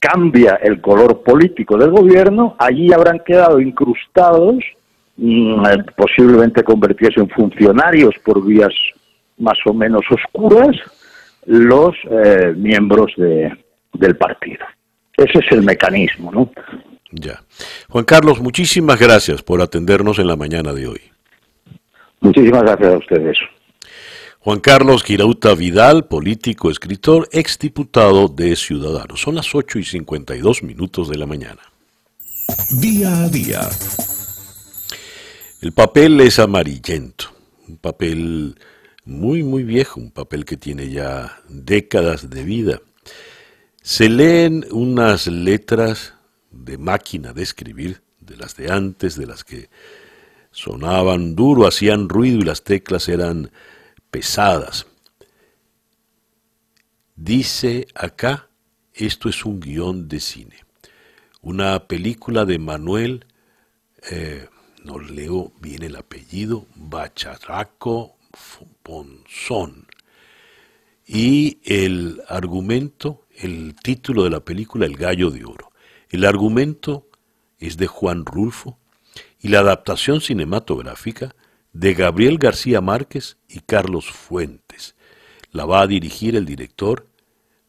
cambia el color político del gobierno, allí habrán quedado incrustados, mm, posiblemente convertidos en funcionarios por vías más o menos oscuras, los eh, miembros de, del partido. Ese es el mecanismo, ¿no? Ya. Juan Carlos, muchísimas gracias por atendernos en la mañana de hoy. Muchísimas gracias a ustedes. Juan Carlos Girauta Vidal, político, escritor, exdiputado de Ciudadanos. Son las 8 y 52 minutos de la mañana. Día a día. El papel es amarillento, un papel muy, muy viejo, un papel que tiene ya décadas de vida. Se leen unas letras de máquina de escribir, de las de antes, de las que sonaban duro, hacían ruido y las teclas eran pesadas. Dice acá, esto es un guion de cine, una película de Manuel, eh, no leo bien el apellido, Bacharaco Ponzón. Y el argumento, el título de la película, El Gallo de Oro. El argumento es de Juan Rulfo y la adaptación cinematográfica de Gabriel García Márquez y Carlos Fuentes. La va a dirigir el director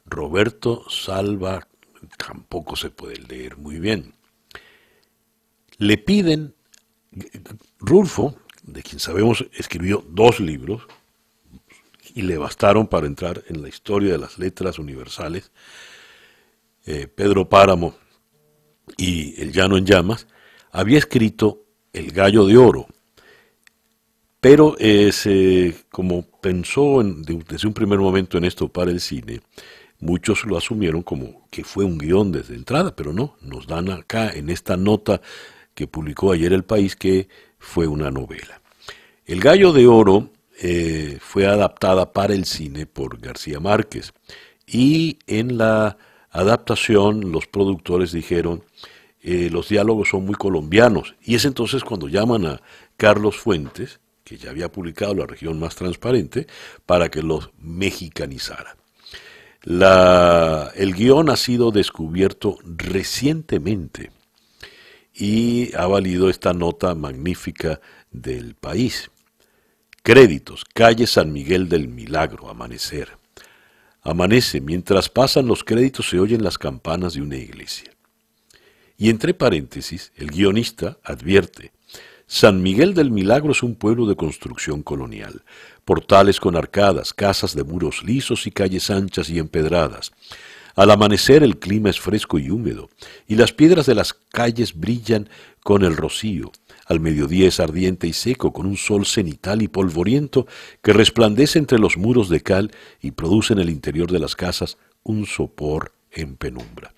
Roberto Salva, tampoco se puede leer muy bien. Le piden, Rulfo, de quien sabemos escribió dos libros, y le bastaron para entrar en la historia de las letras universales, eh, Pedro Páramo y El Llano en Llamas, había escrito El Gallo de Oro, pero como pensó desde un primer momento en esto para el cine, muchos lo asumieron como que fue un guion desde entrada, pero no, nos dan acá en esta nota que publicó ayer El País que fue una novela. El Gallo de Oro eh, fue adaptada para el cine por García Márquez y en la adaptación los productores dijeron eh, los diálogos son muy colombianos y es entonces cuando llaman a Carlos Fuentes que ya había publicado La región más transparente, para que los mexicanizara. el guion ha sido descubierto recientemente y ha valido esta nota magnífica del país. Créditos, calle San Miguel del Milagro, amanecer. Amanece, mientras pasan los créditos se oyen las campanas de una iglesia. Y entre paréntesis, el guionista advierte, San Miguel del Milagro es un pueblo de construcción colonial, portales con arcadas, casas de muros lisos y calles anchas y empedradas. Al amanecer el clima es fresco y húmedo, y las piedras de las calles brillan con el rocío. Al mediodía es ardiente y seco, con un sol cenital y polvoriento que resplandece entre los muros de cal y produce en el interior de las casas un sopor en penumbra.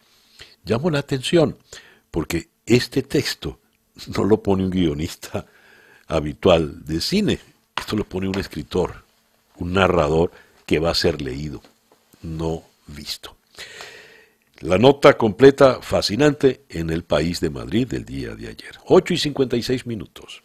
Llamo la atención porque este texto no lo pone un guionista habitual de cine, esto lo pone un escritor, un narrador que va a ser leído, no visto. La nota completa fascinante en el país de Madrid del día de ayer. 8 y 56 minutos.